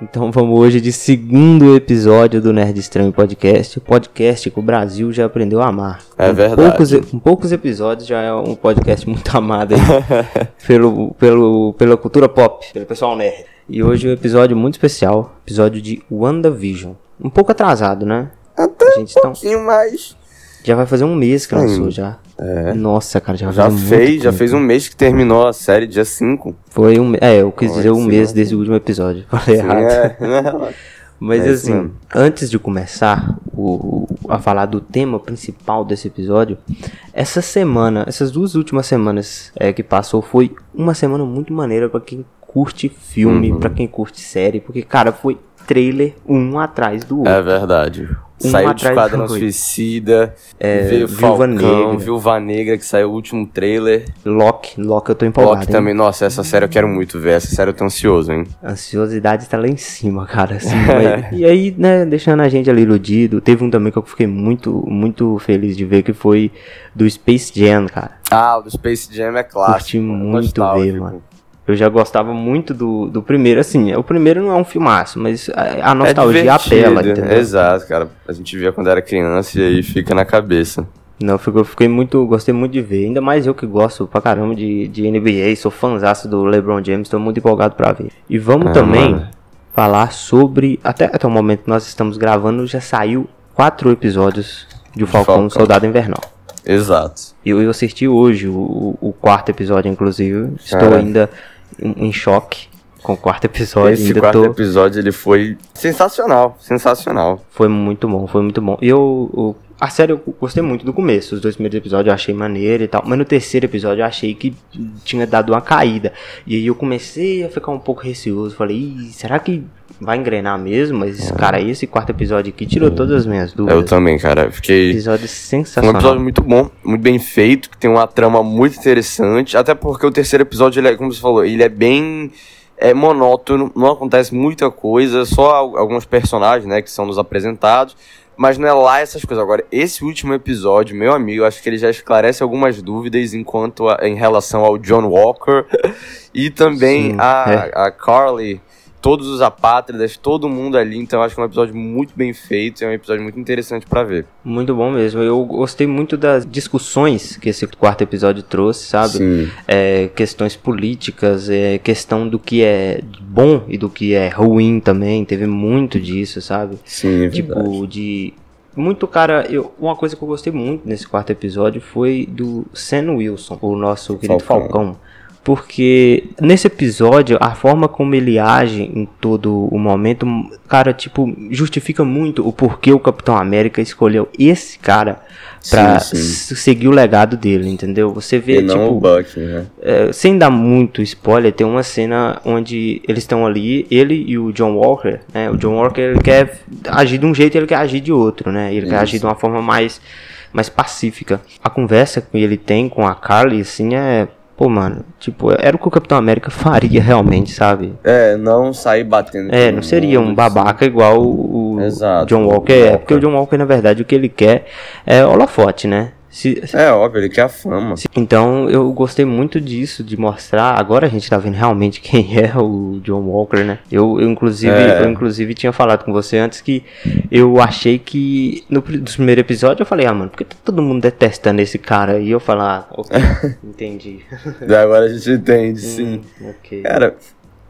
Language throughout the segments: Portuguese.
Então vamos hoje de segundo episódio do Nerd Estranho Podcast. O podcast que o Brasil já aprendeu a amar. É Com verdade. Poucos, com poucos episódios já é um podcast muito amado aí pelo, pelo, pela cultura pop, pelo pessoal nerd. E hoje é um episódio muito especial, episódio de WandaVision. Um pouco atrasado, né? Até A gente um pouquinho mais. Já vai fazer um mês que lançou Sim. já. É. Nossa, cara, já Já fez, já fez um mês que terminou a série, dia 5. Foi um, é, eu quis dizer um sim, mês desde o último episódio. Falei errado. É. Mas É assim, antes de começar o, o- a falar do tema principal desse episódio, essa semana, essas duas últimas semanas é, que passou, foi uma semana muito maneira pra quem curte filme, Uhum. pra quem curte série, porque, cara, foi trailer um atrás do outro. É verdade. Um saiu de Esquadrão. Suicida, É, veio Viúva Falcão, Negra. Viúva Negra, que saiu o último trailer. Loki, Loki eu tô empolgado. Loki hein? também, nossa, essa série eu quero muito ver, essa série eu tô ansioso, hein? A ansiosidade tá lá em cima, cara. assim, mas- e aí, né, deixando a gente ali iludido. Teve um também que eu fiquei muito, muito feliz de ver, que foi do Space Jam, cara. Ah, o do Space Jam é clássico. Curti muito ver, mano. Eu já gostava muito do, do primeiro, assim, o primeiro não é um filmaço, mas a, a nostalgia é apela, entendeu? Exato, cara. A gente via quando era criança e aí fica na cabeça. Não, eu fiquei, muito, gostei muito de ver, ainda mais eu que gosto pra caramba de, de NBA, sou fãzaço do LeBron James, tô muito empolgado pra ver. E vamos Ah, também mano. falar sobre, até, até o momento que nós estamos gravando, já saiu quatro episódios de O Falcão, Falcão. Soldado Invernal. Exato. Eu, eu assisti hoje o, o quarto episódio, inclusive. Estou ainda em, choque com o quarto episódio. Esse quarto tô... episódio ele foi sensacional, sensacional. Foi muito bom, foi muito bom. E eu, eu- a série eu gostei muito do começo. Os dois primeiros episódios eu achei maneiro e tal. Mas no terceiro episódio eu achei que tinha dado uma caída. E aí eu comecei a ficar um pouco receoso. Falei, será que vai engrenar mesmo? Mas, cara, esse quarto episódio aqui tirou todas as minhas Eu dúvidas. também, cara. Fiquei. Episódio Foi um sensacional. episódio muito bom, muito bem feito, que tem uma trama muito interessante. Até porque o terceiro episódio, ele é, como você falou, ele é bem é, monótono, não acontece muita coisa, só al- alguns personagens, né, que são nos apresentados. Mas não é lá essas coisas. Agora, esse último episódio, meu amigo, eu acho que ele já esclarece algumas dúvidas enquanto a- em relação ao John Walker e também Sim, a, é. a Carly, todos os apátridas, todo mundo ali. Então, eu acho que é um episódio muito bem feito, é um episódio muito interessante pra ver. Muito bom mesmo. Eu gostei muito das discussões que esse quarto episódio trouxe, sabe? Sim. é, questões políticas, é, questão do que é bom e do que é ruim também. Teve muito disso, sabe? Sim, é verdade. Tipo, de. Muito cara, eu, uma coisa que eu gostei muito nesse quarto episódio foi do Sam Wilson, o nosso querido Falcão. Falcão. Porque nesse episódio, a forma como ele age em todo o momento, cara, tipo, justifica muito o porquê o Capitão América escolheu esse cara s- seguir o legado dele, entendeu? Você vê, E não tipo, o Buck, né? é, sem dar muito spoiler, tem uma cena onde eles estão ali, ele e o John Walker, né? O John Walker ele quer agir de um jeito e ele quer agir de outro, né? Ele quer Isso. agir de uma forma mais, mais pacífica. A conversa que ele tem com a Carly, assim, é. Pô, mano, tipo, era o que o Capitão América faria realmente, sabe? É, não sair batendo. É, não seria um mundo, babaca igual o Exato, John Walker é. Porque o John Walker, na verdade, o que ele quer é holofote, né? Se, assim. É óbvio, ele quer a fama. então eu gostei muito disso, de mostrar. Agora a gente tá vendo realmente quem é o John Walker, né? Eu, eu, inclusive, É. eu inclusive tinha falado com você antes que eu achei que no dos primeiro episódio eu falei, ah, mano, por que tá todo mundo detestando esse cara? E eu falar, ah, ok, entendi. Agora a gente entende, sim. Hum, ok. Cara,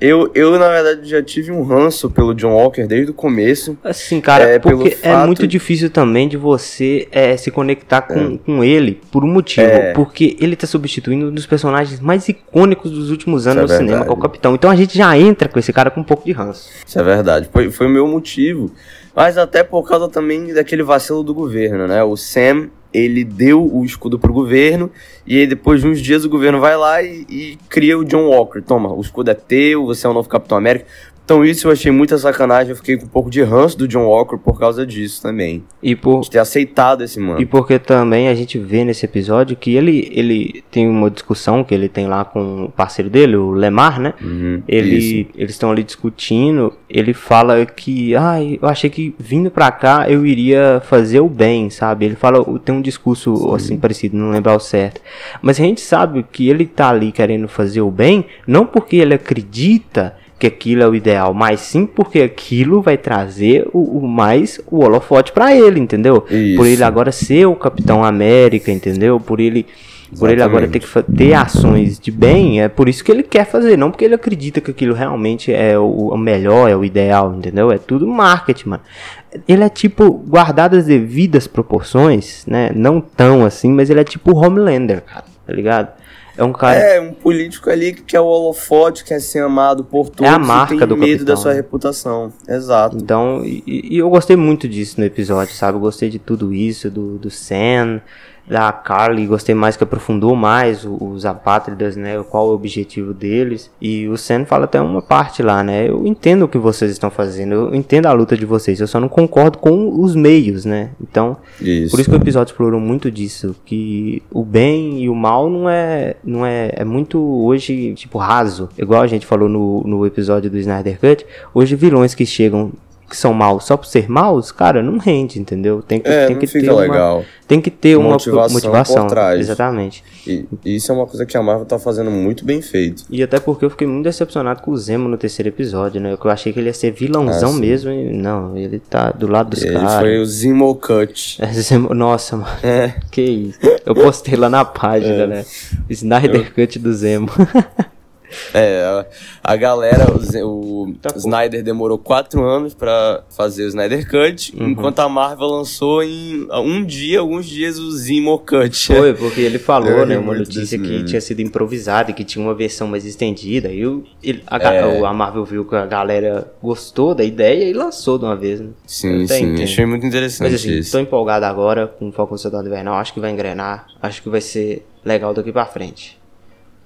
eu, eu na verdade já tive um ranço pelo John Walker desde o começo. Assim, cara, É, porque é fato- muito difícil também de você é, se conectar com, com ele por um motivo. É. Porque ele tá substituindo um dos personagens mais icônicos dos últimos anos Isso no é cinema, que é o. Capitão. Então a gente já entra com esse cara com um pouco de ranço. Isso é verdade. Foi, foi o meu motivo. Mas até por causa também daquele vacilo do governo, né? O Sam, ele deu o escudo pro governo. E aí depois de uns dias o governo vai lá e, e cria o John Walker. Toma, o escudo é teu, você é o novo Capitão América. Então isso eu achei muita sacanagem, eu fiquei com um pouco de ranço do John Walker por causa disso também. E, por, De ter aceitado esse mano. e porque também a gente vê nesse episódio que ele, ele tem uma discussão que ele tem lá com o parceiro dele, o Lemar, né? Uhum, isso. Ele, eles estão ali discutindo. Ele fala que, ai, eu achei que vindo pra cá eu iria fazer o bem, sabe? Ele fala, tem um discurso assim parecido, não lembrar o certo. Mas a gente sabe que ele tá ali querendo fazer o bem, não porque ele acredita que aquilo é o ideal, mas sim porque aquilo vai trazer o, o mais o holofote para ele, entendeu? Isso. Por ele agora ser o Capitão América, entendeu? Por ele por ele agora ter Exatamente. que ter ações de bem, é por isso que ele quer fazer, não porque ele acredita que aquilo realmente é o, o melhor, é o ideal, entendeu? É tudo marketing, mano. Ele é tipo, guardado as devidas proporções, né? Não tão assim, mas ele é tipo Homelander, cara, tá ligado? É um cara. É, um político ali que quer o holofote, quer ser amado por todos É a marca e tem do medo capitão, da sua né? reputação. Exato. Então, e, e eu gostei muito disso no episódio, sabe? Eu gostei de tudo isso, do, do Sam, da Carly, gostei mais que aprofundou mais os apátridas, né? Qual o objetivo deles. E o Sam fala até uma parte lá, né? Eu entendo o que vocês estão fazendo, eu entendo a luta de vocês, eu só não concordo com os meios, né? Então, Isso. por isso que o episódio explorou muito disso, que o bem e o mal não é, não é, é muito hoje tipo raso, igual a gente falou no, no episódio do Snyder Cut. Hoje vilões que chegam que são maus só por ser maus, cara, não rende, entendeu? Tem que, É, tem que ter uma, legal. tem que ter uma Motivação motivação, por trás. exatamente. E e isso é uma coisa que a Marvel tá fazendo muito bem feito. E até porque eu fiquei muito decepcionado com o Zemo no terceiro episódio, né? Eu achei que ele ia ser vilãozão Ah, mesmo, e não, ele tá do lado dos Ele caras. foi o Zemo Cut. É, Zemo- Nossa, mano. É. Que isso. Eu postei lá na página, né? O Snyder Cut do Zemo. É, a, a galera, o, o Tá. Snyder demorou quatro anos pra fazer o Snyder Cut, Uhum. enquanto a Marvel lançou em um dia, alguns dias, o Zemo Cut. Foi, porque ele falou, Eu né? Uma notícia que meme. tinha sido improvisada e que tinha uma versão mais estendida. E o- ele- a, É. o- a Marvel viu que a galera gostou da ideia e lançou de uma vez, né? Sim, até sim, entendo. achei muito interessante Mas assim, isso. tô empolgado agora com o Falcão Soldado Invernal. Acho que vai engrenar. Acho que vai ser legal daqui pra frente.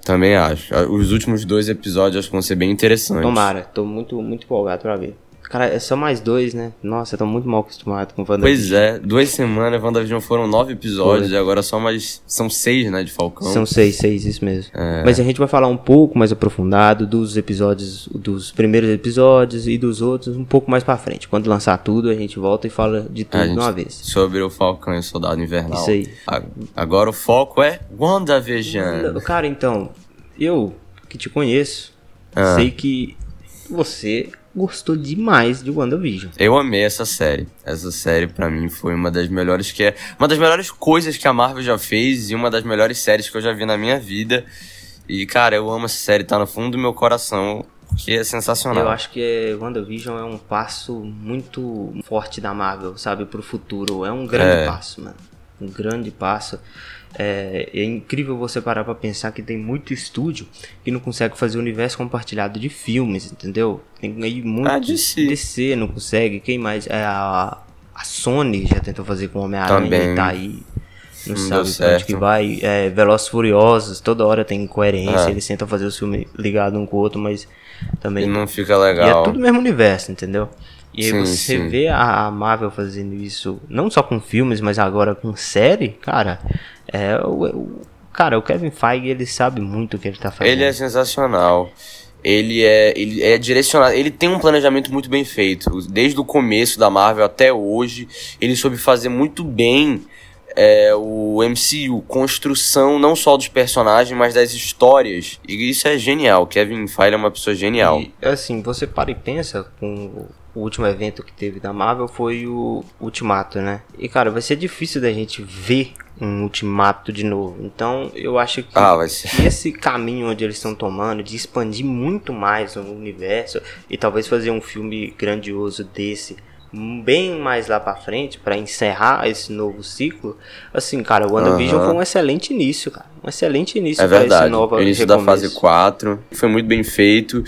Também acho. Os últimos dois episódios acho que vão ser bem interessantes. Tomara, tô muito, muito empolgado pra ver. Cara, é só mais dois, né? Nossa, eu tô muito mal acostumado com o WandaVision. Pois é, duas semanas, WandaVision foram nove episódios Foi. e agora só mais. São seis, né, de Falcão. São seis, seis, isso mesmo. É. Mas a gente vai falar um pouco mais aprofundado dos episódios, dos primeiros episódios e dos outros um pouco mais pra frente. Quando lançar tudo, a gente volta e fala de tudo de uma vez. Sobre o Falcão e o Soldado Invernal. Isso aí. Agora o foco é WandaVision. Cara, então, eu que te conheço, Ah. sei que você gostou demais de WandaVision. Eu amei essa série. Essa série pra mim foi uma das melhores que é, uma das melhores coisas que a Marvel já fez e uma das melhores séries que eu já vi na minha vida. E cara, eu amo essa série, tá no fundo do meu coração, porque é sensacional. Eu acho que é, WandaVision é um passo muito forte da Marvel, sabe, pro futuro. É um grande É. passo, mano. Um grande passo. É, é incrível você parar pra pensar que tem muito estúdio que não consegue fazer universo compartilhado de filmes, entendeu? Tem aí muito. Ah, DC. DC não consegue. Quem mais? É, a, a Sony já tentou fazer com Homem-Aranha e tá aí. Não, Não sabe pra onde que vai. É, Velozes e Furiosos, toda hora tem incoerência. É. Eles tentam fazer os filmes ligados um com o outro, mas também E não fica e legal. é tudo o mesmo universo, entendeu? E aí Sim, você sim. vê a a Marvel fazendo isso, não só com filmes, mas agora com série, cara, é o, o- cara, o Kevin Feige, ele sabe muito o que ele tá fazendo. Ele é sensacional. Ele é, ele é direcionado. Ele tem um planejamento muito bem feito. Desde o começo da Marvel até hoje, ele soube fazer muito bem é, o MCU, construção não só dos personagens, mas das histórias. E isso é genial. Kevin Feige é uma pessoa genial. E, assim, você para e pensa com o último evento que teve da Marvel foi o Ultimato, né? E cara, vai ser difícil da gente ver um Ultimato de novo. Então, eu acho que Ah, vai ser. que esse caminho onde eles estão tomando de expandir muito mais o universo e talvez fazer um filme grandioso desse bem mais lá pra frente pra encerrar esse novo ciclo assim cara o WandaVision Aham. foi um excelente início cara um excelente início É pra esse verdade. novo O início da recomeço. fase 4 foi muito bem feito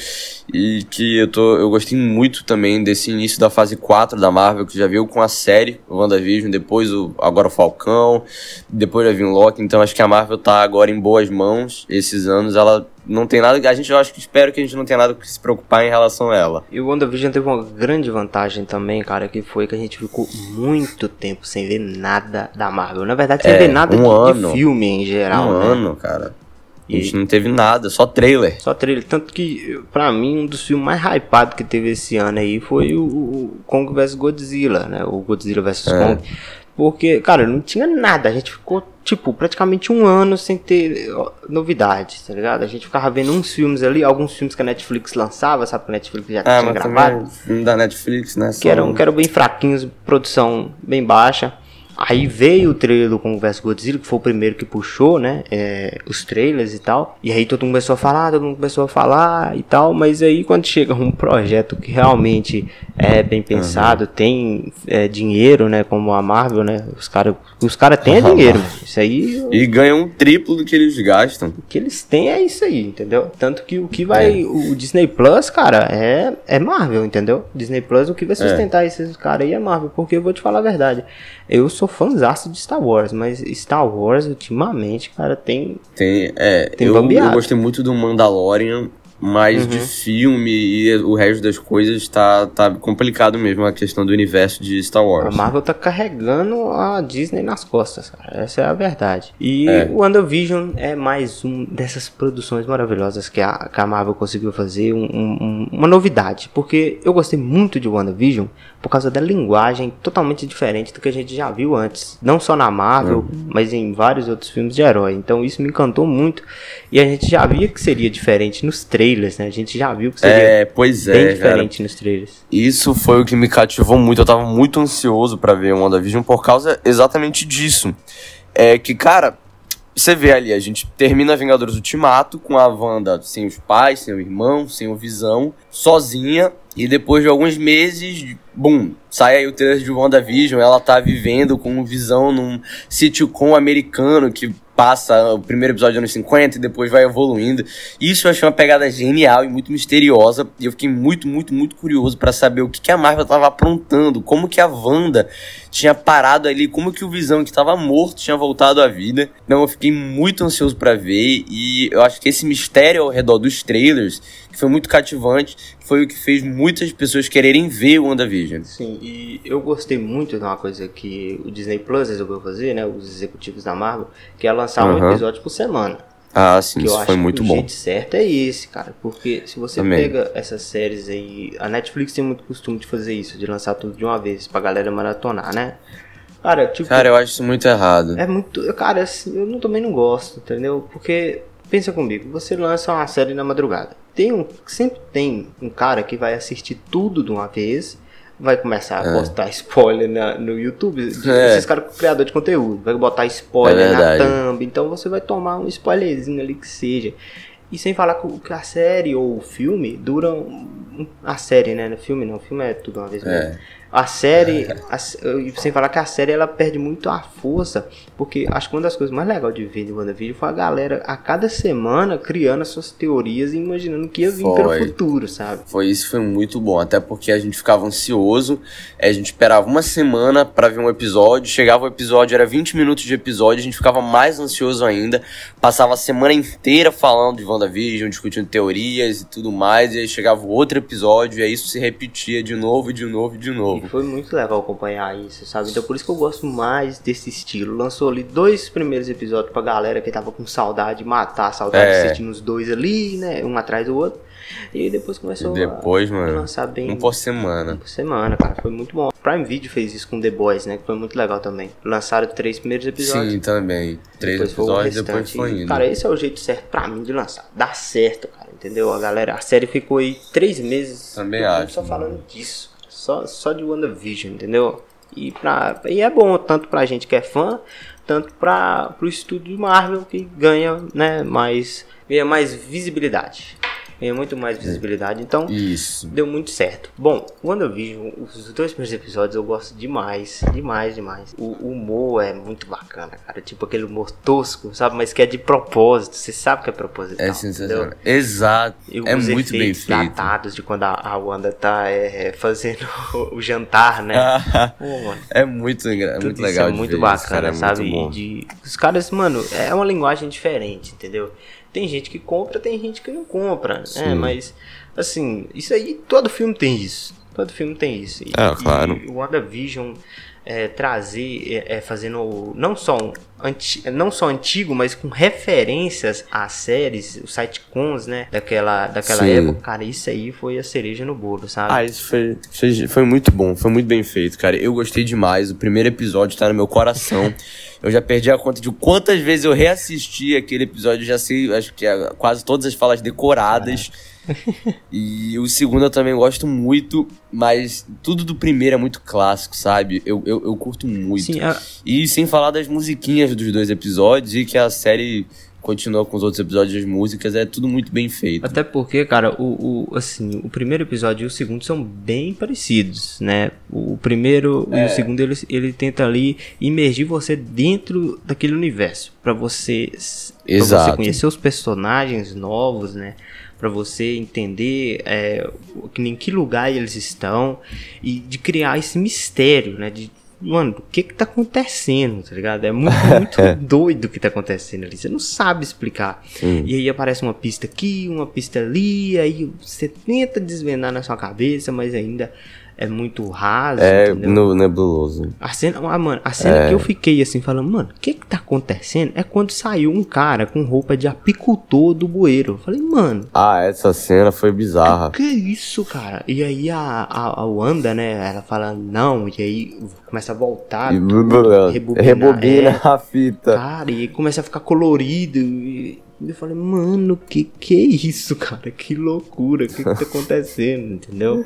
e que eu tô eu gostei muito também desse início da fase 4 da Marvel que já veio com a série o WandaVision, depois o agora o Falcão, depois vai vir o Loki, então acho que a Marvel tá agora em boas mãos. Esses anos ela não tem nada, a gente eu acho que espero que a gente não tenha nada que se preocupar em relação a ela. E o WandaVision teve uma grande vantagem também, cara, que foi que a gente ficou muito tempo sem ver nada da Marvel. Na verdade, sem É, ver nada um de, ano. de filme em geral, um né? ano, cara. A E- gente não teve nada, só trailer. Só trailer. Tanto que, pra mim, um dos filmes mais hypados que teve esse ano aí foi o, o Kong vs Godzilla, né? O Godzilla vs É. Kong. Porque, cara, não tinha nada. A gente ficou, tipo, praticamente um ano sem ter novidades, tá ligado? A gente ficava vendo uns filmes ali, alguns filmes que a Netflix lançava, sabe? Que a Netflix já ah, tinha gravado. Filme da Netflix, né? Que eram, que eram bem fraquinhos, produção bem baixa. Aí veio o trailer do Kong vs Godzilla, que foi o primeiro que puxou, né? É, os trailers e tal. E aí todo mundo começou a falar, todo mundo começou a falar e tal. Mas aí quando chega um projeto que realmente é bem pensado, uhum. tem é, dinheiro, né? Como a Marvel, né? Os caras os cara têm uhum. dinheiro, Isso aí. E ganham um triplo do que eles gastam. O que eles têm é isso aí, entendeu? Tanto que o que vai. É. O Disney Plus, cara, é, é Marvel, entendeu? Disney Plus, o que vai é. sustentar esses caras aí é Marvel. Porque eu vou te falar a verdade. Eu sou fãzaço de Star Wars, mas Star Wars, ultimamente, cara, tem. Tem, é. Tem eu, eu gostei muito do Mandalorian mas uhum. de filme e o resto das coisas tá, tá complicado mesmo a questão do universo de Star Wars. A Marvel tá carregando a Disney nas costas, cara. Essa é a verdade. E é. o WandaVision é mais um dessas produções maravilhosas que a, que a Marvel conseguiu fazer, um, um, uma novidade. Porque eu gostei muito de WandaVision por causa da linguagem totalmente diferente do que a gente já viu antes. Não só na Marvel, uhum. mas em vários outros filmes de herói. Então isso me encantou muito. E a gente já via que seria diferente nos trailers, né? A gente já viu que seria é, pois bem é, diferente cara. nos trailers. Isso foi o que me cativou muito. Eu tava muito ansioso para ver o WandaVision por causa exatamente disso. É que, cara, você vê ali, a gente termina Vingadores Ultimato com a Wanda sem os pais, sem o irmão, sem o Visão, sozinha. E depois de alguns meses, bum, sai aí o trailer de WandaVision. Ela tá vivendo com o Visão num sitcom americano que passa o primeiro episódio anos 50 e depois vai evoluindo. Isso eu achei uma pegada genial e muito misteriosa. E eu fiquei muito, muito, muito curioso para saber o que, que a Marvel tava aprontando, como que a Wanda tinha parado ali, como que o Visão que estava morto tinha voltado à vida. Então eu fiquei muito ansioso para ver e eu acho que esse mistério ao redor dos trailers, que foi muito cativante, foi o que fez muitas pessoas quererem ver o WandaVision. Sim, e eu gostei muito de uma coisa que o Disney Plus resolveu fazer, né, os executivos da Marvel, que é lançar uhum. um episódio por semana. Ah, sim, que isso foi muito bom. O jeito certo é esse, cara. Porque se você Também. pega essas séries aí. A Netflix tem muito costume de fazer isso, de lançar tudo de uma vez pra galera maratonar, né? Cara, tipo. Cara, eu acho isso muito errado. É muito. Cara, assim, eu não, também não gosto, entendeu? Porque, pensa comigo, você lança uma série na madrugada. Tem um. Sempre tem um cara que vai assistir tudo de uma vez vai começar a é. postar spoiler na, no YouTube. É. Esses caras criador de conteúdo, vai botar spoiler é na thumb, então você vai tomar um spoilerzinho ali que seja. E sem falar que a série ou o filme duram. A série, né? No filme não, o filme é tudo uma vez mesmo. É. A série, a, sem falar que a série ela perde muito a força, porque acho que uma das coisas mais legais de ver de WandaVision foi a galera a cada semana criando as suas teorias e imaginando o que ia vir foi. pelo futuro, sabe? Foi isso, foi muito bom, até porque a gente ficava ansioso, a gente esperava uma semana para ver um episódio, chegava o episódio, era 20 minutos de episódio, a gente ficava mais ansioso ainda, passava a semana inteira falando de WandaVision, discutindo teorias e tudo mais, e aí chegava outro episódio, e aí isso se repetia de novo, de novo, de novo. Foi muito legal acompanhar isso, sabe? Então por isso que eu gosto mais desse estilo. Lançou ali dois primeiros episódios pra galera que tava com saudade de matar, saudade é. de assistir os dois ali, né? Um atrás do outro. E depois começou e depois, a mano, lançar bem. Um por semana. Um por semana, cara. Foi muito bom. Prime Video fez isso com The Boys, né? Que foi muito legal também. Lançaram três primeiros episódios. Sim, também. Três depois episódios, depois foi indo. Cara, esse é o jeito certo pra mim de lançar. Dá certo, cara. Entendeu? A galera, a série ficou aí três meses. Também acho. Só falando disso só, só de WandaVision, entendeu? E, pra, e é bom tanto pra gente que é fã, tanto para pro estúdio Marvel que ganha, né, mais, ganha mais visibilidade ganha muito mais visibilidade. Então, Isso. deu muito certo. Bom, quando eu vi os dois primeiros episódios, eu gosto demais, demais, demais. O, humor é muito bacana, cara. Tipo aquele humor tosco, sabe? Mas que é de propósito. Você sabe que é proposital. É sensacional. Exato. E é muito bem feito. datados de quando a, a Wanda tá é, fazendo o, jantar, né? Pô, é muito, é muito legal. é muito bacana, isso, cara, é sabe? De, os caras, mano, é uma linguagem diferente, entendeu? Tem gente que compra, tem gente que não compra, né? Sim. né? Mas, assim, isso aí, todo filme tem isso. Todo filme tem isso. E, é, claro. E o WandaVision é, trazer, é, é, fazendo não só, um anti, não só antigo, mas com referências às séries, os sitcoms, né, daquela, daquela Sim. época. Cara, isso aí foi a cereja no bolo, sabe? Ah, isso foi, foi, muito bom, foi muito bem feito, cara. Eu gostei demais. O primeiro episódio tá no meu coração. Eu já perdi a conta de quantas vezes eu reassisti aquele episódio. Já sei, acho que é quase todas as falas decoradas. e o segundo eu também gosto muito, mas tudo do primeiro é muito clássico, sabe? Eu, eu, eu curto muito. Sim, a- E sem falar das musiquinhas dos dois episódios e que a série continua com os outros episódios das músicas, é tudo muito bem feito. Até porque, cara, o, o, assim, o primeiro episódio e o segundo são bem parecidos, né? O primeiro e o segundo ele, ele tenta ali imergir você dentro daquele universo, Pra você pra você conhecer os personagens novos, né? Pra você entender é, em que lugar eles estão e de criar esse mistério, né? De Mano, o que que tá acontecendo, tá ligado? É muito, muito doido o que tá acontecendo ali. Você não sabe explicar. E aí aparece uma pista aqui, uma pista ali, aí você tenta desvendar na sua cabeça, mas ainda é muito raso, É entendeu? no nebuloso. A cena, ah, mano, a cena É. que eu fiquei assim, falando, mano, o que que tá acontecendo? É quando saiu um cara com roupa de apicultor do bueiro. Eu falei, mano, Ah, essa cena foi bizarra. que isso, cara? E aí a, a, a Wanda, né, ela fala, não, e aí começa a voltar, E tudo, rebobinar, rebobina é. a fita. Cara, e começa a ficar colorido. E eu falei, mano, que que é isso, cara? Que loucura, o que que tá acontecendo, entendeu?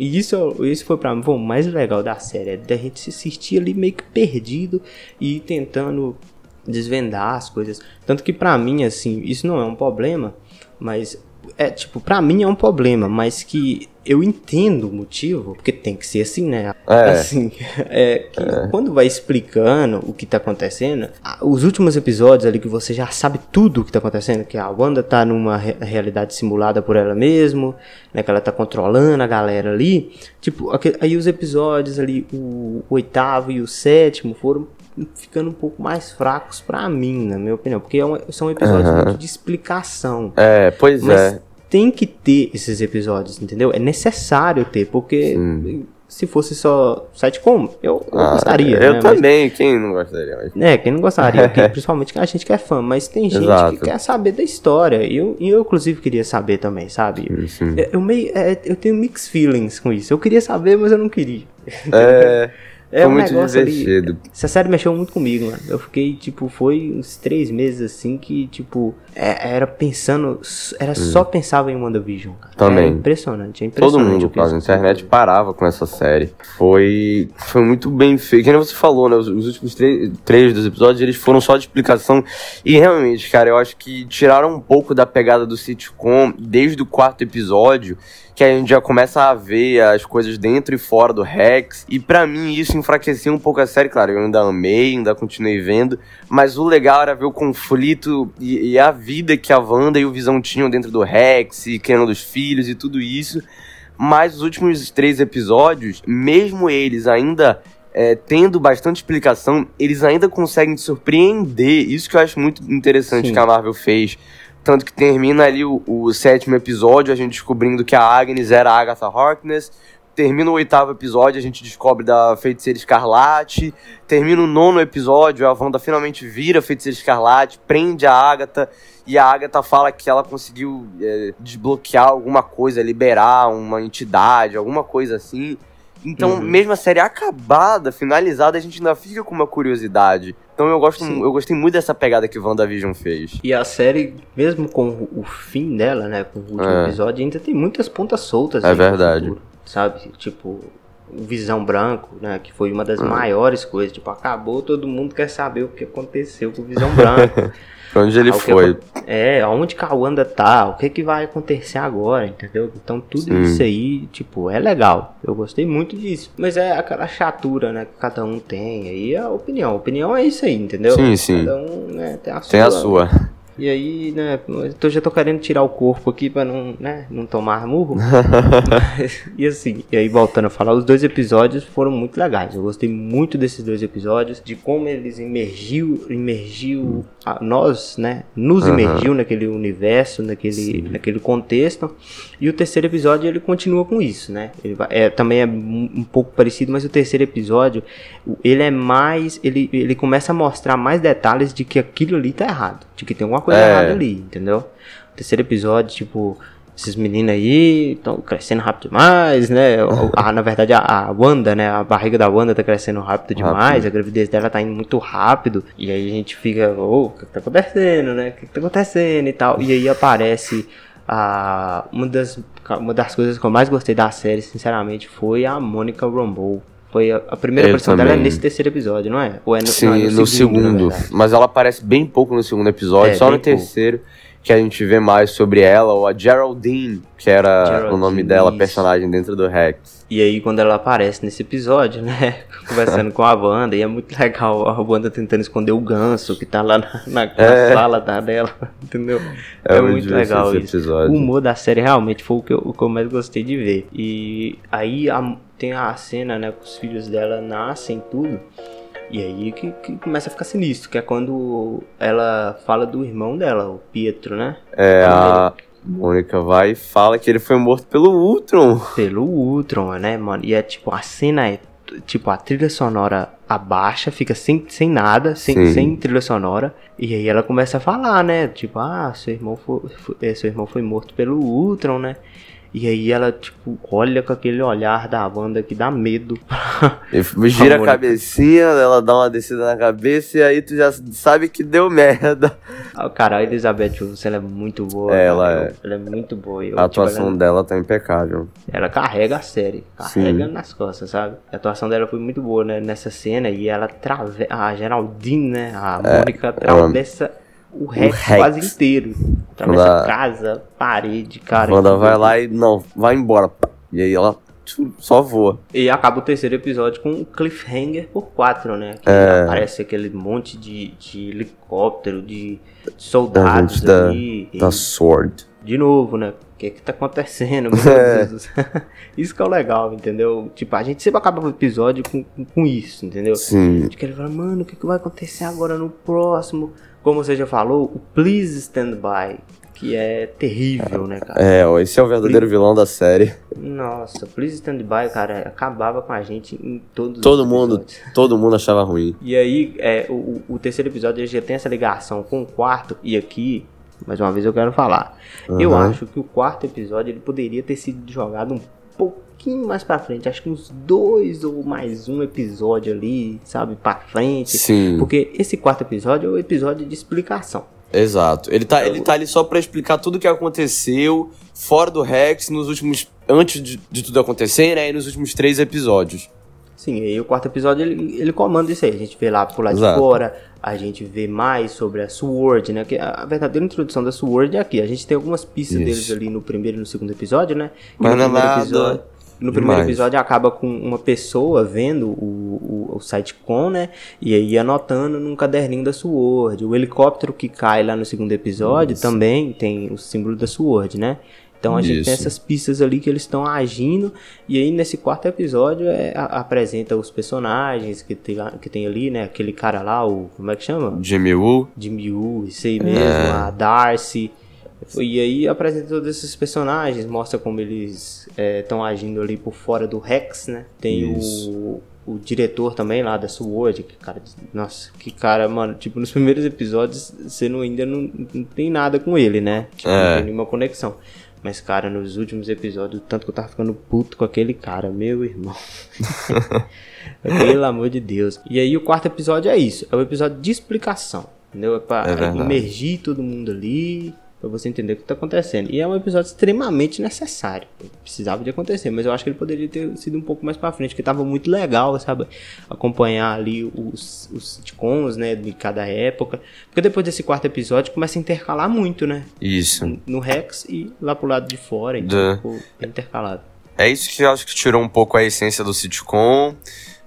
E isso, isso foi pra mim o mais legal da série, é da gente se assistir ali meio que perdido e tentando desvendar as coisas. Tanto que pra mim, assim, isso não é um problema, mas é tipo, pra mim é um problema, mas que eu entendo o motivo, porque tem que ser assim, né? É. Assim, é que quando vai explicando o que tá acontecendo, os últimos episódios ali que você já sabe tudo o que tá acontecendo, que a Wanda tá numa re- realidade simulada por ela mesmo, né, que ela tá controlando a galera ali, tipo, aí os episódios ali, o, o oitavo e o sétimo foram ficando um pouco mais fracos pra mim, na minha opinião, porque é um- são episódios muito de explicação. É, pois Mas é. Tem que ter esses episódios, entendeu? É necessário ter, porque se fosse só sitcom, eu, eu Ah, gostaria. Eu né? Mas- também, quem não gostaria? Mas... é, quem não gostaria, que- principalmente a gente que é fã, mas tem gente Exato. que quer saber da história. E eu, eu, inclusive, queria saber também, sabe? Sim. Eu, eu meio, é, eu tenho mixed feelings com isso. Eu queria saber, mas eu não queria. É, É foi um muito negócio ali- divertido. Essa série mexeu muito comigo, mano. Eu fiquei, tipo, foi uns três meses assim que, tipo, é- era pensando. Era só pensava em WandaVision, cara. Hum. Também. É impressionante, é Todo impressionante. mundo, o que quase. A internet parava com essa série. Foi, foi muito bem feito. Que nem você falou, né? Os, os últimos três, três dos episódios, eles foram só de explicação. E realmente, cara, eu acho que tiraram um pouco da pegada do sitcom desde o quarto episódio. Que a gente já começa a ver as coisas dentro e fora do Rex. E pra mim isso enfraquecia um pouco a série. Claro, eu ainda amei, ainda continuei vendo. Mas o legal era ver o conflito e, e a vida que a Wanda e o Visão tinham dentro do Rex, e criando os filhos e tudo isso. Mas os últimos três episódios, mesmo eles ainda é, tendo bastante explicação, eles ainda conseguem te surpreender. Isso que eu acho muito interessante Sim. que a Marvel fez. Tanto que termina ali o, o sétimo episódio, a gente descobrindo que a Agnes era a Agatha Harkness. Termina o oitavo episódio, a gente descobre da Feiticeira Escarlate. Termina o nono episódio, a Wanda finalmente vira Feiticeira Escarlate, prende a Agatha. E a Agatha fala que ela conseguiu é, desbloquear alguma coisa, liberar uma entidade, alguma coisa assim. Então, Uhum. mesmo a série acabada, finalizada, a gente ainda fica com uma curiosidade. Então eu gosto, Sim. eu gostei muito dessa pegada que WandaVision fez. E a série, mesmo com o fim dela, né? Com o último É. episódio, ainda tem muitas pontas soltas. É verdade. futuro, sabe? Tipo, o Visão Branco, né? Que foi uma É. das maiores coisas. Tipo, acabou, todo mundo quer saber o que aconteceu com o Visão Branco. Pra onde ele Ah, foi? É, aonde que a Wanda tá, o que que vai acontecer agora, entendeu? Então tudo Sim. isso aí, tipo, é legal. Eu gostei muito disso. Mas é aquela chatura, né, que cada um tem. Aí é a opinião. A opinião é isso aí, entendeu? Sim, sim. Cada um, né, tem a sua. Tem a sua. E aí, né, eu já tô querendo tirar o corpo aqui pra não, né, não tomar murro. e assim, e aí voltando a falar, os dois episódios foram muito legais. Eu gostei muito desses dois episódios, de como eles imergiu, imergiu a nós, né, nos imergiu naquele universo, naquele, naquele contexto. E o terceiro episódio ele continua com isso, né? Ele é, também é um, pouco parecido, mas o terceiro episódio ele é mais, ele, ele começa a mostrar mais detalhes de que aquilo ali tá errado, de que tem alguma coisa É. errada ali, entendeu? O terceiro episódio, tipo, esses meninos aí estão crescendo rápido demais, né? A- na verdade, a, a Wanda, né? A barriga da Wanda tá crescendo rápido demais, Rápido. a gravidez dela tá indo muito rápido. E aí a gente fica, ô, o que, que tá acontecendo, né? O que, que tá acontecendo e tal. E aí aparece a. Uma das, uma das coisas que eu mais gostei da série, sinceramente, foi a Monica Rambeau. Foi a, a primeira Eu aparição dela é também. nesse terceiro episódio, não é? Ou é no, Sim, não, é no, segundo. na verdade. mas ela aparece bem pouco no segundo episódio, É, só no terceiro que a gente vê mais sobre ela, ou a Geraldine, que era Geraldine, o nome dela, isso. personagem dentro do Rex. E aí, quando ela aparece nesse episódio, né? Conversando com a Wanda, e é muito legal a Wanda tentando esconder o ganso que tá lá na, na- na É. sala da, dela, entendeu? É É, muito legal isso. episódio. O humor da série realmente foi o que, eu, o que eu mais gostei de ver. E aí a- tem a cena, né, que os filhos dela nascem e tudo. E aí que, que começa a ficar sinistro, que é quando ela fala do irmão dela, o Pietro, né? É, a Mônica vai e fala que ele foi morto pelo Ultron. Pelo Ultron, né, mano? E é tipo, a cena é. Tipo, a trilha sonora abaixa, fica sem, sem nada, sem, Sim. sem trilha sonora. E aí ela começa a falar, né? Tipo, ah, seu irmão foi, foi- é, seu irmão foi morto pelo Ultron, né? E aí ela, tipo, olha com aquele olhar da Wanda que dá medo. Gira a Mônica. cabecinha, ela dá uma descida na cabeça e aí tu já sabe que deu merda. Ah, cara, a Elizabeth Olsen, ela é muito boa. É, ela é. Ela é muito boa. Eu, A tipo, atuação ela, dela tá impecável. ela carrega a série. Carrega Sim. nas costas, sabe? A atuação dela foi muito boa, né? Nessa cena. E ela atravessa... A Geraldine, né? A Mônica atravessa o Rex, Rex. quase inteiro. Atravessa Ela- casa, parede, cara. Wanda que vai lá e não, vai embora. E aí ela só voa. E acaba o terceiro episódio com um cliffhanger por quatro, né? Que É. aparece aquele monte de, de helicóptero, de soldados gente da- ali. e- Da Sword. De novo, né? O que que tá acontecendo? Meu É. Isso que é o legal, entendeu? Tipo, a gente sempre acaba o episódio com, com, com isso, entendeu? Sim. De querer falar, mano, o que, que vai acontecer agora no próximo? Como você já falou, o Please Stand By, que é terrível, né, cara? É, esse é o verdadeiro vilão da série. Nossa, Please Stand By, cara, acabava com a gente em todos Todo os mundo, episódios. todo mundo achava ruim. E aí, é, o, o- terceiro episódio já tem essa ligação com o quarto, e aqui, mais uma vez eu quero falar. Eu Aham. acho que o quarto episódio ele poderia ter sido jogado um pouquinho mais pra frente. Acho que uns dois ou mais um episódio ali, sabe, pra frente. Sim, Porque esse quarto episódio é o episódio de explicação. exato. Ele tá, ele tá ali só pra explicar tudo o que aconteceu fora do Rex nos últimos. Antes de, de tudo acontecer, né? E nos últimos três episódios. Sim, e aí o quarto episódio ele, ele comanda isso aí. A gente vê lá pro lado de Exato. fora, a gente vê mais sobre a Sword, né? Que a verdadeira introdução da Sword é aqui. A gente tem algumas pistas Isso. deles ali no primeiro e no segundo episódio, né? E Mas no é primeiro nada episódio. No primeiro demais. episódio acaba com uma pessoa vendo o, o, o sitecom, né? E aí anotando num caderninho da Sword. O helicóptero que cai lá no segundo episódio Isso. também tem o símbolo da Sword, né? Então a gente tem Isso. essas pistas ali que eles estão agindo. E aí nesse quarto episódio é, a- apresenta os personagens que tem, que tem ali, né? Aquele cara lá, o. Como é que chama? Jimmy Woo. Jimmy Woo, isso aí mesmo, É. a Darcy. E aí apresenta todos esses personagens, mostra como eles estão agindo ali por fora do Rex, né? Tem Isso. o, o diretor também lá da Sword, que cara, nossa, que cara, mano, tipo, nos primeiros episódios você não, ainda não, não tem nada com ele, né? Tipo, É. não tem nenhuma conexão. Mas, cara, nos últimos episódios, tanto que eu tava ficando puto com aquele cara, meu irmão. Pelo amor de Deus. E aí o quarto episódio é isso, é o episódio de explicação. Entendeu? É pra É imergir todo mundo ali, pra você entender o que tá acontecendo. E é um episódio extremamente necessário. Precisava de acontecer, mas eu acho que ele poderia ter sido um pouco mais pra frente, que tava muito legal, sabe? Acompanhar ali os, os sitcoms, né, de cada época. Porque depois desse quarto episódio começa a intercalar muito, né? Isso. No Rex e lá pro lado de fora, então ficou intercalado. É isso que eu acho que tirou um pouco a essência do sitcom.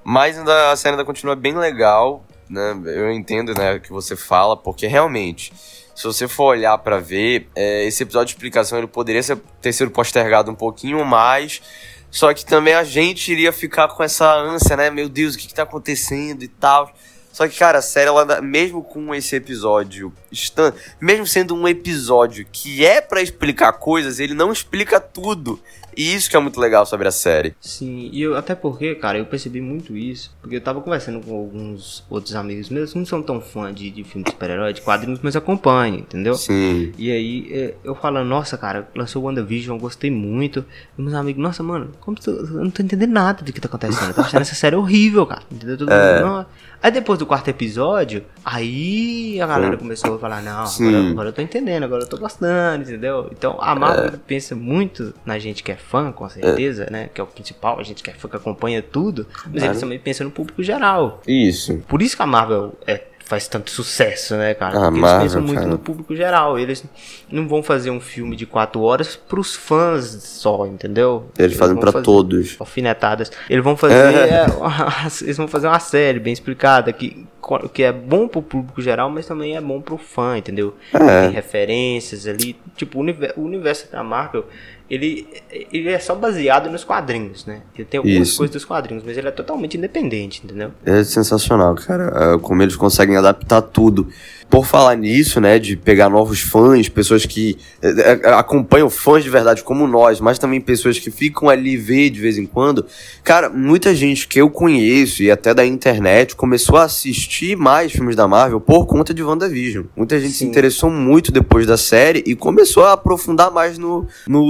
Mas ainda, a série ainda continua bem legal, né? Eu entendo, né, o que você fala, porque realmente se você for olhar para ver, é, esse episódio de explicação ele poderia ser, ter sido postergado um pouquinho mais. Só que também a gente iria ficar com essa ânsia, né? Meu Deus, o que, que tá acontecendo e tal. Só que, cara, a série, ela, mesmo com esse episódio, mesmo sendo um episódio que é para explicar coisas, ele não explica tudo. E isso que é muito legal sobre a série. Sim, e eu, até porque, cara, eu percebi muito isso. Porque eu tava conversando com alguns outros amigos meus que não são tão fã de, de filme de super-herói, de quadrinhos, mas acompanham, entendeu? Sim. E aí é, eu falando, nossa, cara, lançou WandaVision, gostei muito. E meus amigos, nossa, mano, como tu, eu não tô entendendo nada do que tá acontecendo. Eu tô achando essa série horrível, cara. Entendeu? Todo É. mundo, Aí depois do quarto episódio, aí a galera Hum. começou a falar, não, agora, agora eu tô entendendo, agora eu tô gostando, entendeu? Então a Marvel pensa muito na gente que é fã, com certeza, né? Que é o principal, a gente que é fã que acompanha tudo, mas Claro. eles também pensam no público geral. Isso. Por isso que a Marvel é, faz tanto sucesso, né, cara? A Porque Marvel, eles pensam muito cara. no público geral. Eles não vão fazer um filme de quatro horas pros fãs só, entendeu? Eles fazem vão pra fazer todos. Alfinetadas. Eles vão fazer. é, eles vão fazer uma série bem explicada que, que é bom pro público geral, mas também é bom pro fã, entendeu? É. Tem referências ali. Tipo, o universo, o universo da Marvel. Ele, ele é só baseado nos quadrinhos, né? Ele tem algumas Isso. coisas dos quadrinhos, mas ele é totalmente independente, entendeu? É sensacional, cara. É, Como eles conseguem adaptar tudo. Por falar nisso, né, de pegar novos fãs, pessoas que é, é, acompanham fãs de verdade como nós, mas também pessoas que ficam ali ver de vez em quando. Cara, muita gente que eu conheço e até da internet começou a assistir mais filmes da Marvel por conta de WandaVision. Muita gente se Sim. interessou muito depois da série e começou a aprofundar mais no, no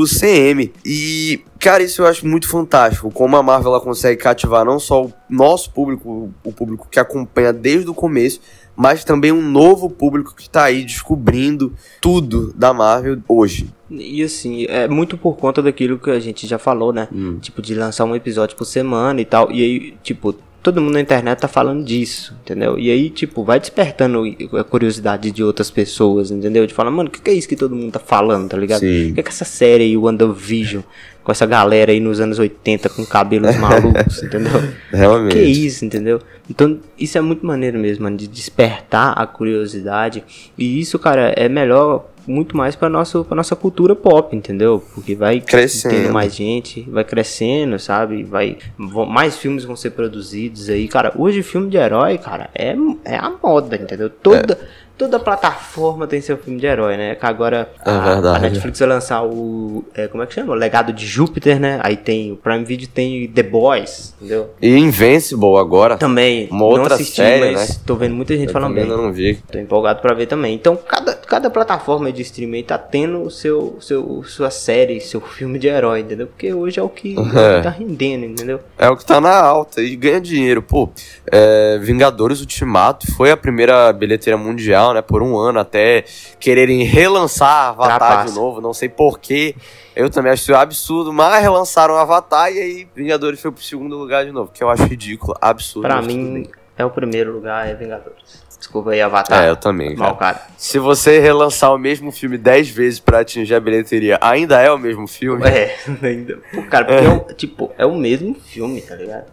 E, cara, isso eu acho muito fantástico. Como a Marvel ela consegue cativar não só o nosso público, o público que acompanha desde o começo, mas também um novo público que tá aí descobrindo tudo da Marvel hoje. E assim, é muito por conta daquilo que a gente já falou, né? Hum. Tipo, de lançar um episódio por semana e tal. E aí, tipo, todo mundo na internet tá falando disso, entendeu? E aí, tipo, vai despertando a curiosidade de outras pessoas, entendeu? De falar, mano, o que, que é isso que todo mundo tá falando, tá ligado? O que, que é essa série aí, o WandaVision, com essa galera aí nos anos 80 com cabelos malucos, entendeu? Realmente. Que isso, entendeu? Então, isso é muito maneiro mesmo, mano, de despertar a curiosidade. E isso, cara, é melhor muito mais pra, nosso, pra nossa cultura pop, entendeu? Porque vai Crescendo. tendo mais gente, vai crescendo, sabe? Vai, mais filmes vão ser produzidos aí. Cara, hoje filme de herói, cara, é, é a moda, entendeu? Toda, toda plataforma tem seu filme de herói, né? Que agora É a, a Netflix vai lançar o. é, como é que chama? O Legado de Júpiter, né? Aí tem o Prime Video tem The Boys, entendeu? E Invincible agora. Também. Uma outra não assisti, série, mas né? tô vendo muita gente Eu falando bem. ainda não vi. Tô empolgado pra ver também. Então, cada, cada plataforma de streaming tá tendo o seu, seu, sua série, seu filme de herói, entendeu? Porque hoje é o que É. tá rendendo, entendeu? É o que tá na alta e ganha dinheiro. Pô, é, Vingadores Ultimato foi a primeira bilheteira mundial, né? Por um ano, até quererem relançar Avatar Trapaça. de novo. Não sei porquê. Eu também acho isso absurdo, mas relançaram Avatar e aí Vingadores foi pro segundo lugar de novo, que eu acho ridículo, absurdo. Pra mim, é o primeiro lugar, é Vingadores. Desculpa aí, Avatar. É, eu também, Mal, cara. cara. Se você relançar o mesmo filme 10 vezes pra atingir a bilheteria, ainda é o mesmo filme? É, ainda. Pô, cara, porque é, o, tipo, é o mesmo filme, tá ligado?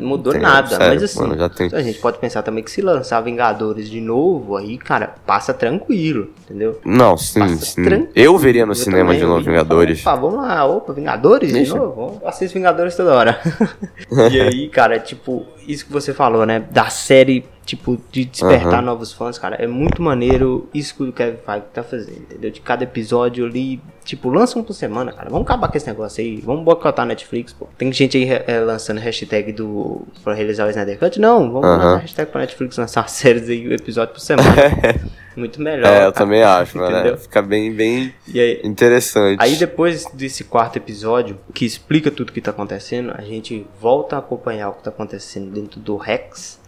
não mudou tem- nada. sério, mas assim, mano, já tem- a gente pode pensar também que se lançar Vingadores de novo, aí, cara, passa tranquilo, entendeu? Não, sim, Passa sim. tranquilo. Eu veria no Eu cinema também, de novo Vingadores. Opa, vamos lá, opa, Vingadores Deixa. de novo? Vamos- Eu assisto Vingadores toda hora. e aí, cara, tipo, isso que você falou, né? Da série, tipo, de despertar Aham. novos fãs, cara, é muito maneiro isso que o Kevin Feige tá fazendo, entendeu? De cada episódio ali, tipo, lança um por semana, cara. Vamos acabar com esse negócio aí, vamos boicotar a Netflix, pô. Tem gente aí eh, lançando hashtag do pra realizar o Snyder Cut? Não, vamos Aham. lançar hashtag pra Netflix lançar séries aí, um episódio por semana. muito melhor. É, eu cara. também acho, mano. É, Fica bem, bem aí, interessante. Aí depois desse quarto episódio, que explica tudo que tá acontecendo, a gente volta a acompanhar o que tá acontecendo dentro do Rex,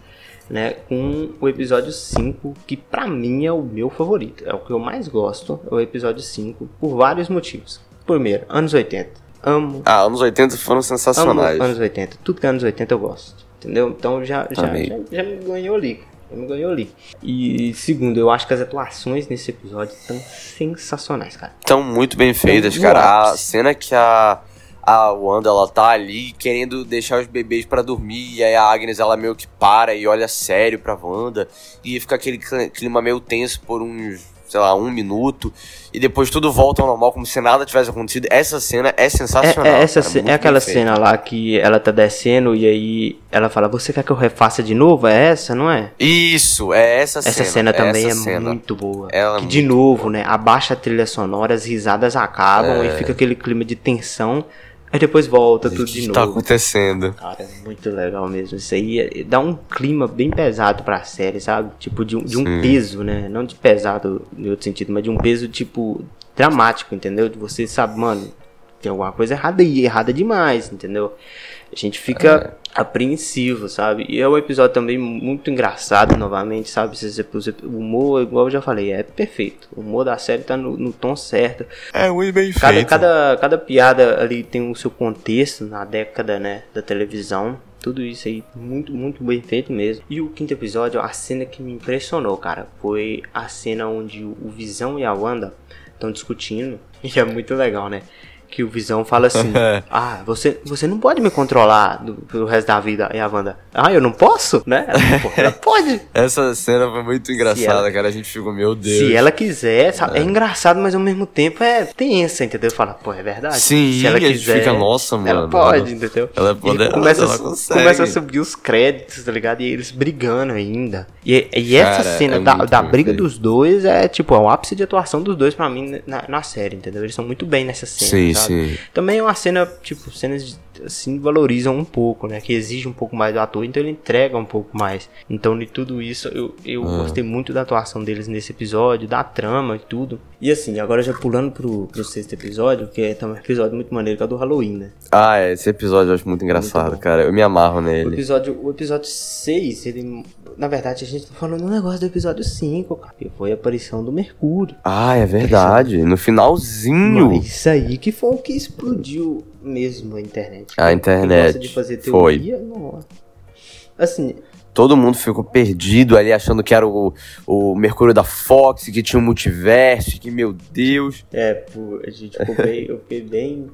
né, com o episódio 5, que pra mim é o meu favorito, é o que eu mais gosto, é o episódio 5, por vários motivos. Primeiro, anos 80. Amo, Ah, anos 80 foram sensacionais. anos 80. Tudo que é anos 80 eu gosto, entendeu? Então já, já, já, já me ganhou ali. Já me ganhou ali. E segundo, eu acho que as atuações nesse episódio estão sensacionais, cara. Estão muito bem feitas, cara. A cena que a, a Wanda, ela tá ali querendo deixar os bebês pra dormir, e aí a Agnes, ela meio que para e olha sério pra Wanda, e fica aquele cl- clima meio tenso por uns, sei lá, um minuto, e depois tudo volta ao normal como se nada tivesse acontecido. Essa cena é sensacional. É, é essa é, é aquela cena lá que ela tá descendo e aí ela fala, você quer que eu refaça de novo? É essa, não é? Isso, é essa cena. Essa cena também essa é cena. muito boa. Ela que, de novo, né, abaixa a trilha sonora, as risadas acabam é. e fica aquele clima de tensão. Aí depois volta tudo de tá novo. tá acontecendo? Cara, é muito legal mesmo. Isso aí é, dá um clima bem pesado pra série, sabe? Tipo, de um, de um peso, né? Não de pesado em outro sentido, mas de um peso, tipo, dramático, entendeu? De você sabe, mano, tem alguma coisa errada aí, errada demais, entendeu? A gente fica é. apreensivo, sabe? E é um episódio também muito engraçado, novamente, sabe? O humor, igual eu já falei, é perfeito. O humor da série tá no, no tom certo. É muito bem cada, feito. Cada, cada piada ali tem o seu contexto na década, né, da televisão. Tudo isso aí, muito, muito bem feito mesmo. E o quinto episódio, a cena que me impressionou, cara, foi a cena onde o Visão e a Wanda estão discutindo. E é muito legal, né? Que o Visão fala assim: Ah, você, você não pode me controlar do, pelo resto da vida. E a Wanda, ah, eu não posso? Né? Ela, ela pode. Essa cena foi muito engraçada, ela, cara. A gente ficou, meu Deus. Se ela quiser, sabe? É. é. engraçado, mas ao mesmo tempo é tensa, entendeu? Fala, pô, é verdade. Sim, se ela quiser, fica, nossa, mano. Ela pode, entendeu? Ela pode, começa, ela consegue. começa a subir os créditos, tá ligado? E eles brigando ainda. E, e essa cara, cena é da, da briga dos dois é, tipo, é o ápice de atuação dos dois pra mim na, na série, entendeu? Eles são muito bem nessa cena. Sim, sabe? Sim. Também uma cena, tipo, cenas assim valorizam um pouco, né? Que exige um pouco mais do ator, então ele entrega um pouco mais. Então, de tudo isso, eu, eu ah. gostei muito da atuação deles nesse episódio, da trama e tudo. E assim, agora já pulando pro, pro sexto episódio, que é também um episódio muito maneiro, que é do Halloween, né? Ah, é, esse episódio eu acho muito engraçado, muito cara. Eu me amarro nele. O episódio, o episódio 6, ele. Na verdade, a gente tá falando um negócio do episódio 5, cara. Que foi a aparição do Mercúrio. Ah, é verdade. No finalzinho. Mas isso aí que foi o que explodiu mesmo a internet. A internet. de fazer teoria, foi. Nossa. Assim, todo mundo ficou perdido ali, achando que era o, o Mercúrio da Fox, que tinha um multiverso, que meu Deus. É, pô, a gente ficou bem, eu fiquei bem,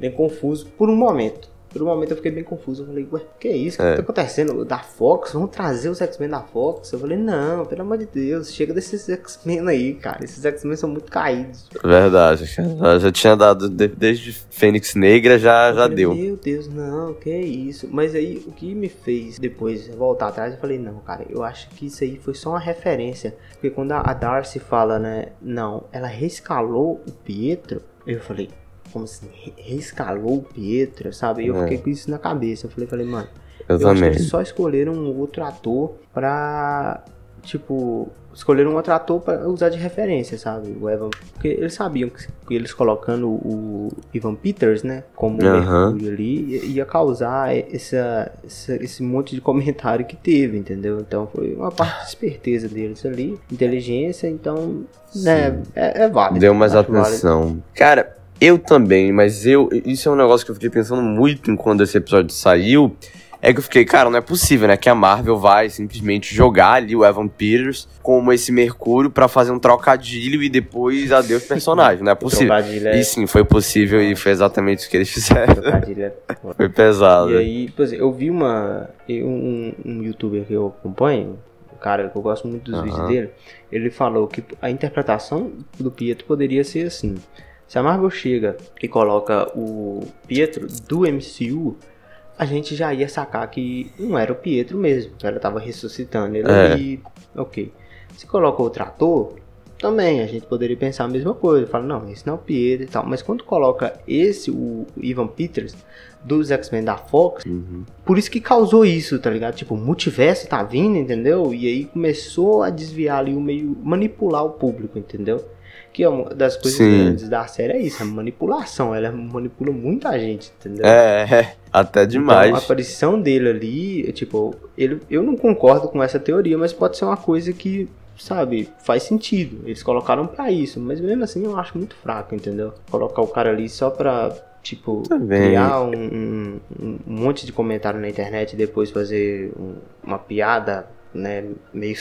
bem confuso por um momento. Por um momento eu fiquei bem confuso. Eu falei, ué, que é isso? O que é. tá acontecendo? Da Fox? Vamos trazer os X-Men da Fox? Eu falei, não, pelo amor de Deus, chega desses X-Men aí, cara. Esses X-Men são muito caídos. Verdade, já, já tinha dado, desde Fênix Negra já, já falei, deu. Meu Deus, não, que é isso? Mas aí, o que me fez depois voltar atrás, eu falei, não, cara, eu acho que isso aí foi só uma referência. Porque quando a Darcy fala, né, não, ela rescalou o Pietro, eu falei, como assim, reescalou o Pietro, sabe? E eu é. fiquei com isso na cabeça. Eu falei, falei, mano, eu, eu também. acho que eles só escolheram um outro ator pra, tipo, escolheram um outro ator pra usar de referência, sabe? O Evan, porque eles sabiam que eles colocando o Ivan Peters, né, como uhum. Mercúrio ali, ia causar essa, essa, esse monte de comentário que teve, entendeu? Então foi uma parte de esperteza deles ali, inteligência, então, né, é, é válido. Deu mais atenção. Válido. Cara, eu também, mas eu. Isso é um negócio que eu fiquei pensando muito em quando esse episódio saiu. É que eu fiquei, cara, não é possível, né? Que a Marvel vai simplesmente jogar ali o Evan Peters como esse Mercúrio para fazer um trocadilho e depois adeus personagem. Não é possível. É... E sim, foi possível e foi exatamente o que eles fizeram. Trocadilho é... foi pesado. E aí, por exemplo, eu vi uma. Um, um youtuber que eu acompanho, um cara que eu gosto muito dos vídeos dele, ele falou que a interpretação do Pietro poderia ser assim. Se a Marvel chega e coloca o Pietro do MCU, a gente já ia sacar que não era o Pietro mesmo, que ela tava ressuscitando ele é. ali. Ok. Se coloca outro ator, também a gente poderia pensar a mesma coisa. Fala, não, esse não é o Pietro e tal. Mas quando coloca esse, o Ivan Peters, dos X-Men da Fox, uhum. por isso que causou isso, tá ligado? Tipo, o multiverso tá vindo, entendeu? E aí começou a desviar ali o meio, manipular o público, entendeu? Que é uma das coisas Sim. grandes da série é isso, a manipulação. Ela manipula muita gente, entendeu? É, é até então, demais. Então, a aparição dele ali, tipo, ele, eu não concordo com essa teoria, mas pode ser uma coisa que, sabe, faz sentido. Eles colocaram para isso, mas mesmo assim eu acho muito fraco, entendeu? Colocar o cara ali só pra tipo, Também. criar um, um, um, monte de comentário na internet e depois fazer um, uma piada, né, meio...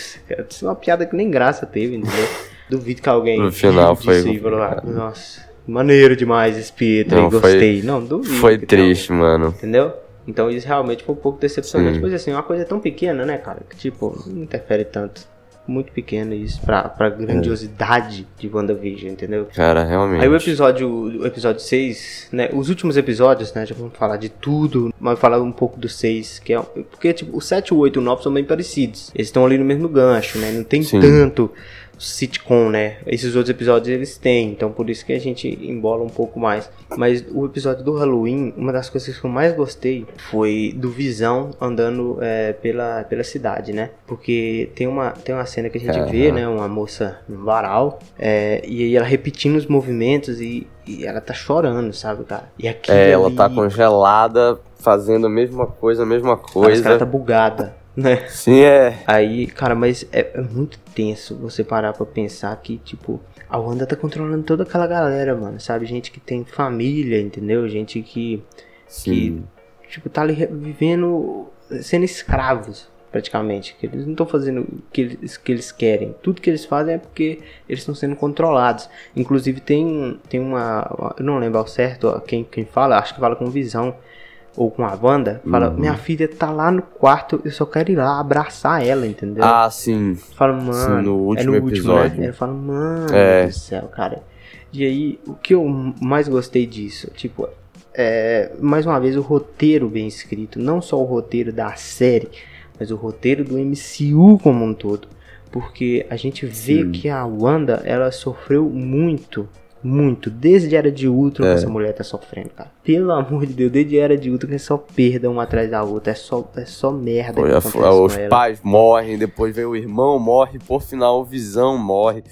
uma piada que nem graça teve, entendeu? Duvido que alguém. No final foi. Nossa, maneiro demais esse Pietro, não, gostei. Foi, não, duvido. Foi triste, mano. Entendeu? Então isso realmente foi um pouco decepcionante. Hum. Mas assim, uma coisa tão pequena, né, cara? Que tipo, não interfere tanto. muito pequeno isso pra, pra grandiosidade de WandaVision, entendeu? Cara, realmente. Aí o episódio, o episódio 6, né? Os últimos episódios, né? Já vamos falar de tudo, mas falar um pouco do 6, que é. Porque, tipo, o 7, o 8 e o 9 são bem parecidos. Eles estão ali no mesmo gancho, né? Não tem Sim. tanto sitcom, né? Esses outros episódios eles têm, então por isso que a gente embola um pouco mais. Mas o episódio do Halloween, uma das coisas que eu mais gostei foi do Visão andando é, pela, pela cidade, né? Porque tem uma, tem uma cena que a gente Aham. vê, né? Uma moça no varal, é, e aí ela repetindo os movimentos e, e ela tá chorando, sabe, cara? E aquilo É, ela tá congelada, fazendo a mesma coisa, a mesma parece que ela coisa. tá bugada, né? Sim, é. Aí, cara, mas é, é muito tenso você parar pra pensar que, tipo, a Wanda tá controlando toda aquela galera, mano, sabe? Gente que tem família, entendeu? Gente que, Sim. tipo, tá ali vivendo, sendo escravos, praticamente. Que eles não estão fazendo o que eles, que eles querem. Tudo que eles fazem é porque eles estão sendo controlados. Inclusive, tem, tem uma. Eu não lembro ao certo quem, quem fala, acho que fala com visão. Ou com a Wanda, fala: Uhum. Minha filha tá lá no quarto, eu só quero ir lá abraçar ela, entendeu? Ah, sim. Fala, mano. no é último no último, episódio. né? Ele fala, mano É. do céu, cara. E aí, o que eu mais gostei disso? Tipo, é, mais uma vez, o roteiro bem escrito. Não só o roteiro da série, mas o roteiro do MCU como um todo. Porque a gente vê Sim. que a Wanda, ela sofreu muito. Muito, desde Era de Ultron É. que essa mulher tá sofrendo, cara. Pelo amor de Deus, desde Era de Ultron que é só perda uma atrás da outra. É só, é só merda a- os pais morrem, depois vem o irmão, morre, por final o Visão morre.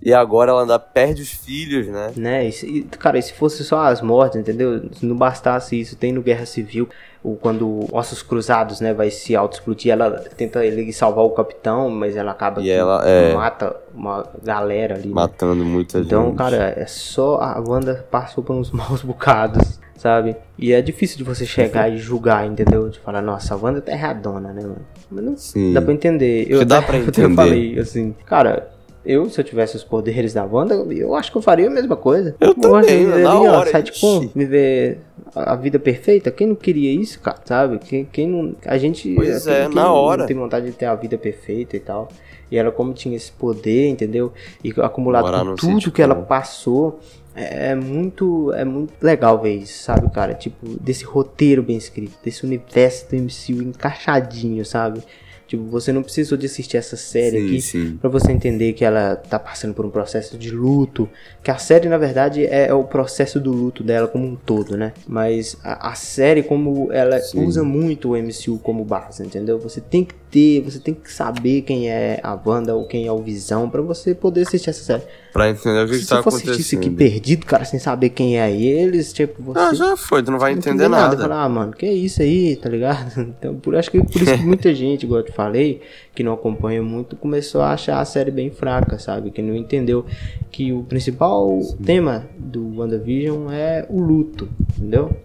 E agora ela ainda perde os filhos, né? Né? E, e, cara, e se fosse só as mortes, entendeu? Se não bastasse isso, tem no Guerra Civil, o, quando Ossos Cruzados, né, vai se auto-explodir, ela tenta ele salvar o capitão, mas ela acaba E que ela, é. mata uma galera ali. né? Matando muita Então, gente. cara, é só a Wanda passou por uns maus bocados, sabe? E é difícil de você chegar e julgar, entendeu? De falar, nossa, a Wanda tá erradona, né, mano? Mas não Sim. Dá pra entender. Eu dá pra eu entender. falei assim, cara, eu, se eu tivesse os poderes da Wanda, eu acho que eu faria a mesma coisa. Eu Porra, também, viver na ali, ó, hora, sitcom, ixi. viver a vida perfeita. Quem não queria isso, cara, sabe? Quem, quem não. A gente. Pois é, quem na não hora. tem vontade de ter a vida perfeita e tal. E ela, como tinha esse poder, entendeu? E acumulado com tudo sitcom. que ela passou. É é muito, é muito legal ver isso, sabe, cara? Tipo, desse roteiro bem escrito, desse universo do MCU encaixadinho, sabe? Tipo, você não precisou de assistir essa série sim, aqui sim. Pra você entender que ela tá passando por um processo de luto. Que a série, na verdade, é, é o processo do luto dela como um todo, né? Mas a, a série, como ela Sim. usa muito o MCU como base, entendeu? Você tem que ter, você tem que saber quem é a Wanda ou quem é o Visão pra você poder assistir essa série. Pra entender o que, Se que você tá for assistir isso acontecendo. aqui perdido, cara, sem saber quem é eles, tipo, você. Ah, já foi, tu não vai Não entender entender nada. Falar, ah, mano, que é isso aí, tá ligado? Então, por, acho que por isso que muita gente, te falei, que não acompanha muito, começou a achar a série bem fraca, sabe? Que não entendeu que o principal tema do WandaVision é o luto, entendeu?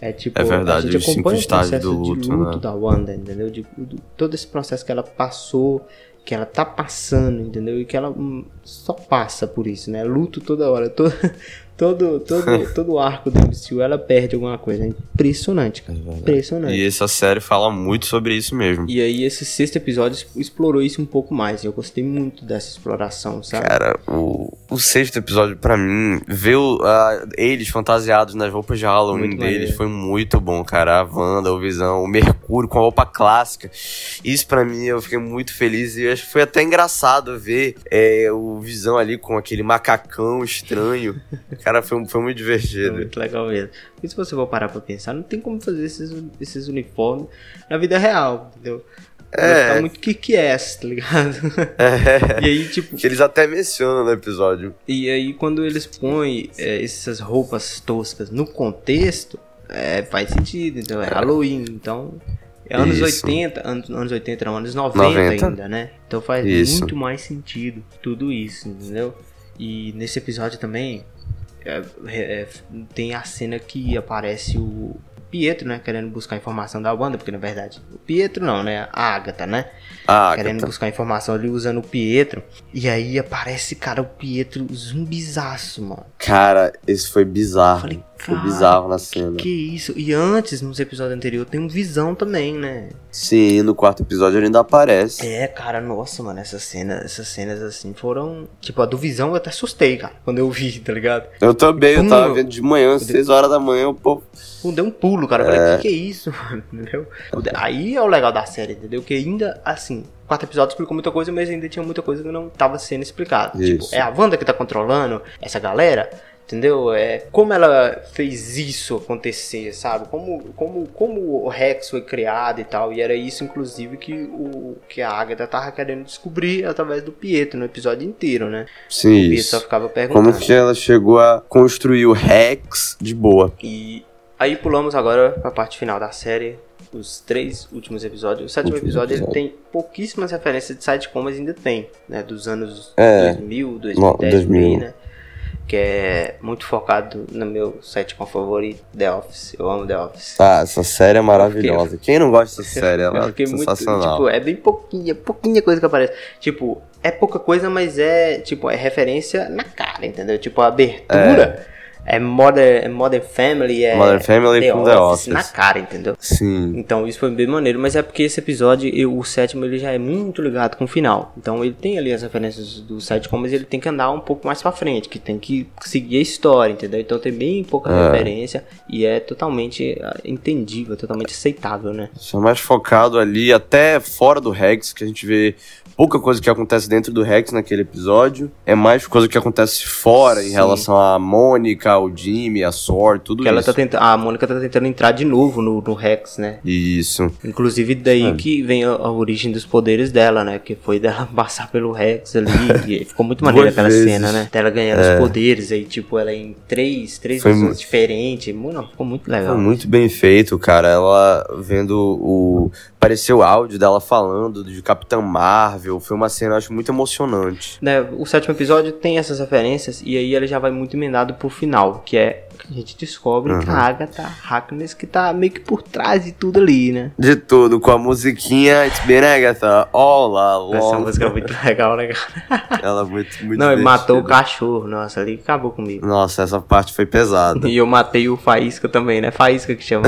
É tipo, É verdade, a gente acompanha o processo do luto, de luto né? da Wanda, entendeu? De, do- todo esse processo que ela passou, que ela tá passando, entendeu? E que ela hum, só passa por isso, né? Luto toda hora, todo, todo, todo, todo o arco do MCU ela perde alguma coisa. É impressionante, cara. Impressionante. E essa série fala muito sobre isso mesmo. E aí esse sexto episódio explorou isso um pouco mais. Eu gostei muito dessa exploração, sabe? Cara, o, o sexto episódio, pra mim, ver a- eles fantasiados nas roupas de Halloween Muito deles maneiro. foi muito bom, cara. A Wanda, o Visão, o Mercúrio com a roupa clássica. Isso pra mim, eu fiquei muito feliz e acho que foi até engraçado ver é, o Visão ali com aquele macacão estranho. Cara, foi, foi muito É divertido. muito legal mesmo. E se você for parar pra pensar, não tem como fazer esses, esses uniformes na vida real, entendeu? Vai É. ficar muito kick-ass, tá ligado? É, E aí, tipo, que eles até mencionam no episódio. E aí, quando eles põem é, essas roupas toscas no contexto, é, faz sentido. Então, é Halloween. Então, é anos Isso. 80, anos, anos 80 não, anos 90, 90. ainda, né? Então faz Isso. muito mais sentido tudo isso, entendeu? E nesse episódio também é, é, tem a cena que aparece o Pietro, né? Querendo buscar informação da banda, porque na verdade, o Pietro não, né? A Agatha, né? Querendo Agatha. buscar informação ali usando o Pietro. E aí aparece, cara, o Pietro zumbizaço, mano. Cara, esse foi bizarro. Falei, foi cara, bizarro na cena. Que isso? E antes, nos episódios anteriores, tem um visão também, né? Sim, no quarto episódio ele ainda aparece. É, cara, nossa, mano, essa cena, essas cenas assim foram. Tipo, a do visão eu até assustei, cara, quando eu vi, tá ligado? Eu também, eu tava vendo de manhã, 6 horas da manhã, o povo. Deu um pulo, cara. Eu falei, o que, que é isso, mano? Entendeu? Aí é o legal da série, entendeu? Que ainda, assim, o quarto episódio explicou muita coisa, mas ainda tinha muita coisa que não tava sendo explicada. Tipo, é a Wanda que tá controlando essa galera, entendeu? É como ela fez isso acontecer, sabe? Como, como, como o Rex foi criado e tal. E era isso, inclusive, que, o, que a Agatha tava querendo descobrir através do Pietro no episódio inteiro, né? Sim, O Pietro só ficava perguntando. Como que ela chegou a construir o Rex de boa. E aí pulamos agora pra parte final da série, os três últimos episódios. O sétimo Último episódio ele episódio. tem pouquíssimas referências de sitcom, mas ainda tem, né? Dos anos É. 2000, 2010, No- por aí, 2000. né? Que é muito focado no meu sitcom favorito, The Office. Eu amo The Office. Ah, essa série é maravilhosa. Quem não gosta dessa série? Eu Ela é fiquei muito, sensacional. tipo, é bem pouquinha, pouquinha coisa que aparece. Tipo, é pouca coisa, mas é, tipo, é referência na cara, entendeu? Tipo, a abertura é, é Modern Family, é Modern Family com The Office. na cara, entendeu? Sim. Então isso foi bem maneiro, mas é porque esse episódio, eu- o sétimo, ele já é muito ligado com o final. Então ele tem ali as referências do sitcom, mas ele tem que andar um pouco mais pra frente, que tem que seguir a história, entendeu? Então tem bem pouca É. referência e é totalmente ah, entendível, totalmente aceitável, né? Só mais focado ali, até fora do Rex, que a gente vê pouca coisa que acontece dentro do Rex naquele episódio. É mais coisa que acontece fora em Sim. relação a Mônica, ao Jimmy, a Sor, tudo Que ela isso. tá tentando, a Mônica tá tentando entrar de novo no, no Rex, né? Isso. Inclusive daí É. que vem a, a origem dos poderes dela, né? Que foi dela passar pelo Rex ali. e ficou muito maneira aquela vezes. cena, né? Dela ganhando os poderes aí, tipo, ela em três, três Foi visões diferentes. Mano, ficou muito legal. Foi muito bem feito, cara. Ela vendo o. Apareceu o áudio dela falando de Capitã Marvel. Foi uma cena, eu acho, muito emocionante. Né, o sétimo episódio tem essas referências e aí ele já vai muito emendado pro final, que é que a gente descobre que a Uhum. Agatha Harkness que tá meio que por trás de tudo ali, né? De tudo, com a musiquinha It's been Agatha, Olá, Essa long. música é muito legal, né, cara? Ela é muito, muito Não, ele matou o cachorro, nossa, ali acabou comigo. Nossa, essa parte foi pesada. E eu matei o Faísca também, né? Faísca que chama.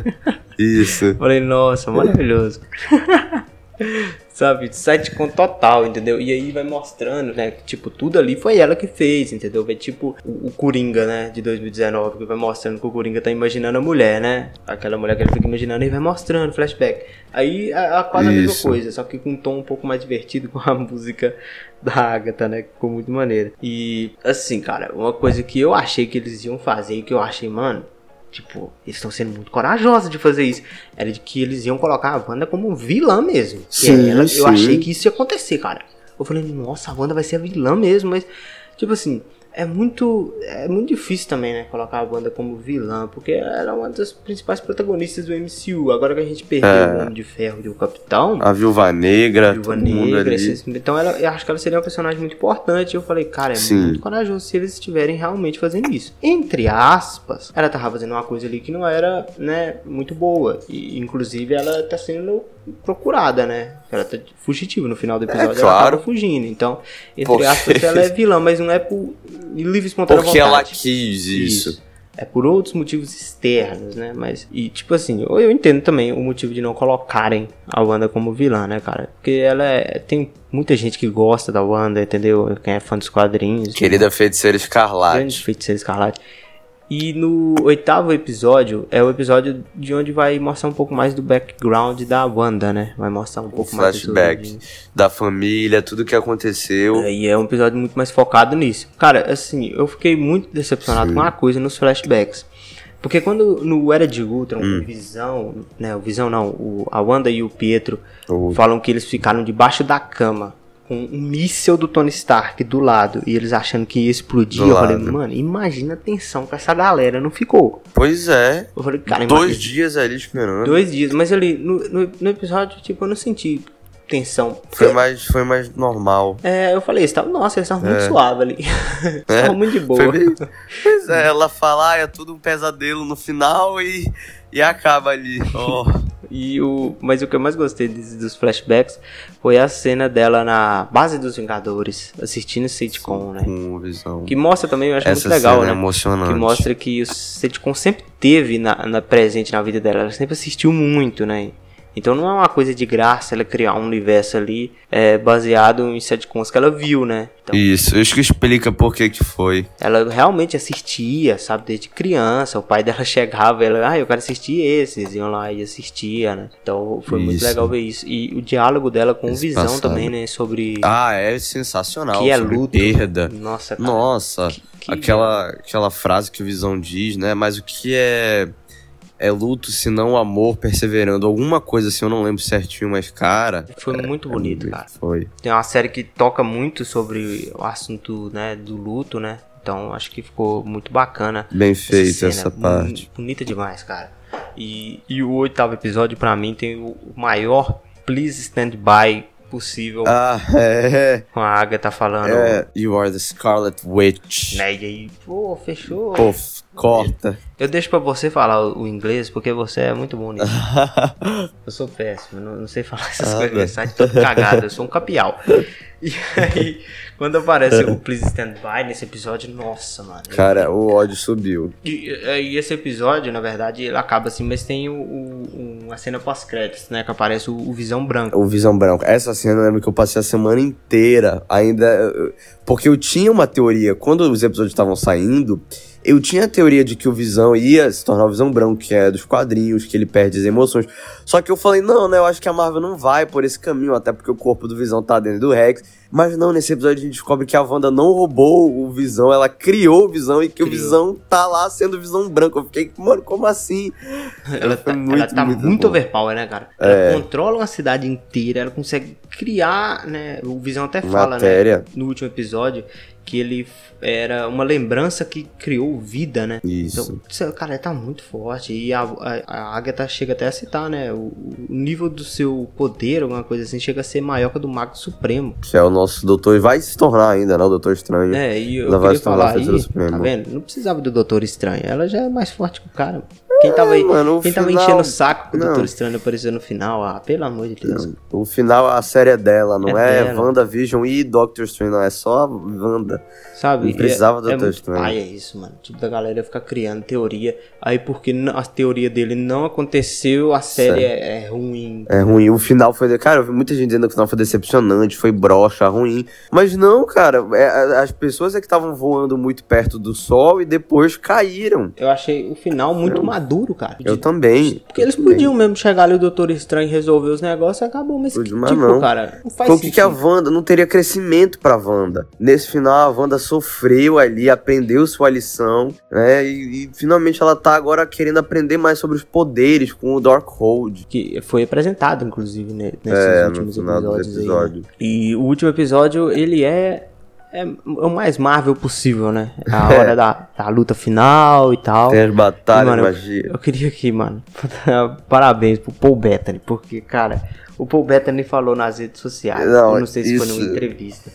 Isso. Falei, nossa, maravilhoso. Sabe, sitcom total, entendeu? E aí vai mostrando, né? Que, tipo, tudo ali foi ela que fez, entendeu? Vai tipo o, o Coringa, né? De 2019, que vai mostrando que o Coringa tá imaginando a mulher, né? Aquela mulher que ele fica imaginando e vai mostrando, flashback. Aí a, a quase a mesma coisa, só que com um tom um pouco mais divertido com a música da Agatha, né? Ficou muito maneira. E, assim, cara, uma coisa que eu achei que eles iam fazer e que eu achei, mano, Tipo, eles estão sendo muito corajosos de fazer isso. Era de que eles iam colocar a Wanda como vilã mesmo. Sim, ela, sim. Eu achei que isso ia acontecer, cara. Eu falei, nossa, a Wanda vai ser a vilã mesmo, mas, tipo assim, é muito. É muito difícil também, né? Colocar a Wanda como vilã, porque ela é uma das principais protagonistas do MCU. Agora que a gente perdeu É. o Homem de Ferro e o Capitão. A Viúva Negra, Viúva todo mundo Negra, esses- então ela, eu acho que ela seria uma personagem muito importante. Eu falei, cara, é Sim. muito corajoso se eles estiverem realmente fazendo isso. Entre aspas, ela tava fazendo uma coisa ali que não era, né, muito boa. E inclusive ela tá sendo procurada, né? Ela tá fugitiva no final do episódio, ela É claro. tava fugindo. Então, entre Porque- aspas, ela é vilã, mas não é por livre espontânea Porque ela vontade. quis isso. É por outros motivos externos, né? Mas, e tipo assim, eu entendo também o motivo de não colocarem a Wanda como vilã, né, cara? Porque ela é. Tem muita gente que gosta da Wanda, entendeu? Quem é fã dos quadrinhos. Querida feiticeira Grande escarlate. feiticeira escarlate. E no oitavo episódio é o episódio de onde vai mostrar um pouco mais do background da Wanda, né? Vai mostrar um pouco mais do flashback da família, tudo que aconteceu. É, E é um episódio muito mais focado nisso. Cara, assim, eu fiquei muito decepcionado Sim. com uma coisa nos flashbacks. Porque quando no Era de Ultron, Hum. Visão, né, o Visão não, o, a Wanda e o Pietro falam que eles ficaram debaixo da cama com um míssel do Tony Stark do lado e eles achando que ia explodir. Do eu falei, lado. mano, imagina a tensão que essa galera não ficou. Pois é. Eu falei, cara, Dois imagina- dias ali esperando. dois dias, mas ali no, no, no episódio, tipo, eu não senti tensão. Foi mais, foi mais normal. É, eu falei, estavam, nossa, eles estavam muito É. suave ali. estavam muito de boa. Foi bem- Pois é, ela fala, ah, é tudo um pesadelo no final e, e acaba ali. Oh, E o, mas o que eu mais gostei dos flashbacks foi a cena dela na base dos Vingadores, assistindo sitcom, né? Com visão. Que mostra também, eu acho Essa muito legal, cena né? é emocionante. Que mostra que o sitcom sempre teve na, na- presente na vida dela, ela sempre assistiu muito, né? Então não é uma coisa de graça ela criar um universo ali é, baseado em sitcoms que ela viu, né? Então, Isso, acho que explica por que que foi. ela realmente assistia, sabe, desde criança. O pai dela chegava, ela, ah, eu quero assistir esses, iam lá e assistia, né? Então foi muito Isso. legal ver isso. E o diálogo dela com o Esse Visão passado. também, né? Sobre Ah, é sensacional. que é luto. perda. Nossa, cara. Nossa, que- aquela, aquela frase que o Visão diz, né? Mas o que é é luto se não amor perseverando? Alguma coisa assim, eu não lembro certinho, mas cara. Foi muito bonito, cara. Foi. Tem uma série que toca muito sobre o assunto, né, do luto, né? Então acho que ficou muito bacana. Bem essa cena. essa Hum, parte. Bonita demais, cara. E, e o oitavo episódio, pra mim, tem o maior Please Stand By possível. Ah, é. Com a Agatha falando. é. You are the Scarlet Witch. Né, e aí, pô, fechou. Pô, corta. Eu deixo pra você falar o, inglês, porque você é muito bom nisso. eu sou péssimo, não, não sei falar essas Ah, coisas, sai todo cagado, eu sou um capial. E aí, quando aparece o Please Stand By nesse episódio, nossa, mano. Cara, o ódio subiu. E, e esse episódio, na verdade, ele acaba assim, mas tem o, o- uma cena pós-créditos, né? Que aparece o, o Visão Branco. O Visão Branco. Essa cena eu lembro que eu passei a semana inteira ainda. eu- Porque eu tinha uma teoria, quando os episódios estavam saindo, eu tinha a teoria de que o Visão ia se tornar o Visão Branco, que é dos quadrinhos, que ele perde as emoções. Só que eu falei, não, né? Eu acho que a Marvel não vai por esse caminho, até porque o corpo do Visão tá dentro do Rex. Mas não, nesse episódio a gente descobre que a Wanda não roubou o Visão, ela criou o Visão e que o Criou. Visão tá lá sendo Visão Branco. Eu fiquei, mano, como assim? Ela, tá, muito, ela tá muito muito, overpower, né, cara? Ela É. controla uma cidade inteira, ela consegue criar, né? O Visão até fala, Matéria. né? No último episódio, que ele era uma lembrança que criou vida, né? Isso. Então, cara, ele tá muito forte. E a, a, a Agatha chega até a citar, né? O, o nível do seu poder, alguma coisa assim, chega a ser maior que o do Mago Supremo. Que é o nosso doutor, e vai se tornar ainda, né? O Doutor Estranho. É, e eu Ela vai se tornar falar aí, tá vendo? Não precisava do Doutor Estranho. Ela já é mais forte que o cara. Quem tava, aí, mano, quem tava final- enchendo o saco com o Não. Doutor Estranho apareceu no final? Ah, pelo amor de Deus. O final, a série é dela, não É é, dela. WandaVision e Doctor Strange, não, é só Wanda. Sabe? Não precisava do é, é Doutor pai, é isso, mano. Tipo, da galera ficar criando teoria. Aí porque a teoria dele não aconteceu, a série é, é ruim. É ruim, o final foi. Cara, eu vi muita gente dizendo que o final foi decepcionante, foi broxa, ruim. Mas não, cara, é, as pessoas é que estavam voando muito perto do sol e depois caíram. Eu achei o final muito maduro, cara. Eu De- também. Porque eles podiam mesmo chegar ali o Doutor Estranho e resolver os negócios e acabou. Mas, Podia, mas tipo, não. cara, não faz Foi que, a. Wanda não teria crescimento pra Wanda. Nesse final, a Wanda sofreu ali, aprendeu sua lição, né? E, e finalmente ela tá agora querendo aprender mais sobre os poderes com o Darkhold. Que foi apresentado, inclusive, né, nesses É, no últimos episódios. aí, né? episódios. E o último episódio, ele é, é o mais Marvel possível, né? A É. hora da, da luta final e tal. Tem as batalhas, Mano, eu- magia. Eu queria aqui, mano, parabéns pro Paul Bettany, porque, cara, o Paul Bettany falou nas redes sociais, Não, eu não sei se foi isso- numa entrevista,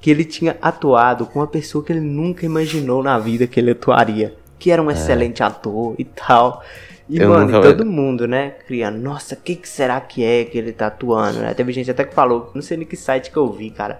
que ele tinha atuado com uma pessoa que ele nunca imaginou na vida que ele atuaria, que era um excelente ator e tal. E, É. Eu mano, e todo mundo, né, criando, nossa, o que, que será que é que ele tá atuando, né? Teve gente até que falou, não sei nem que site que eu vi, cara,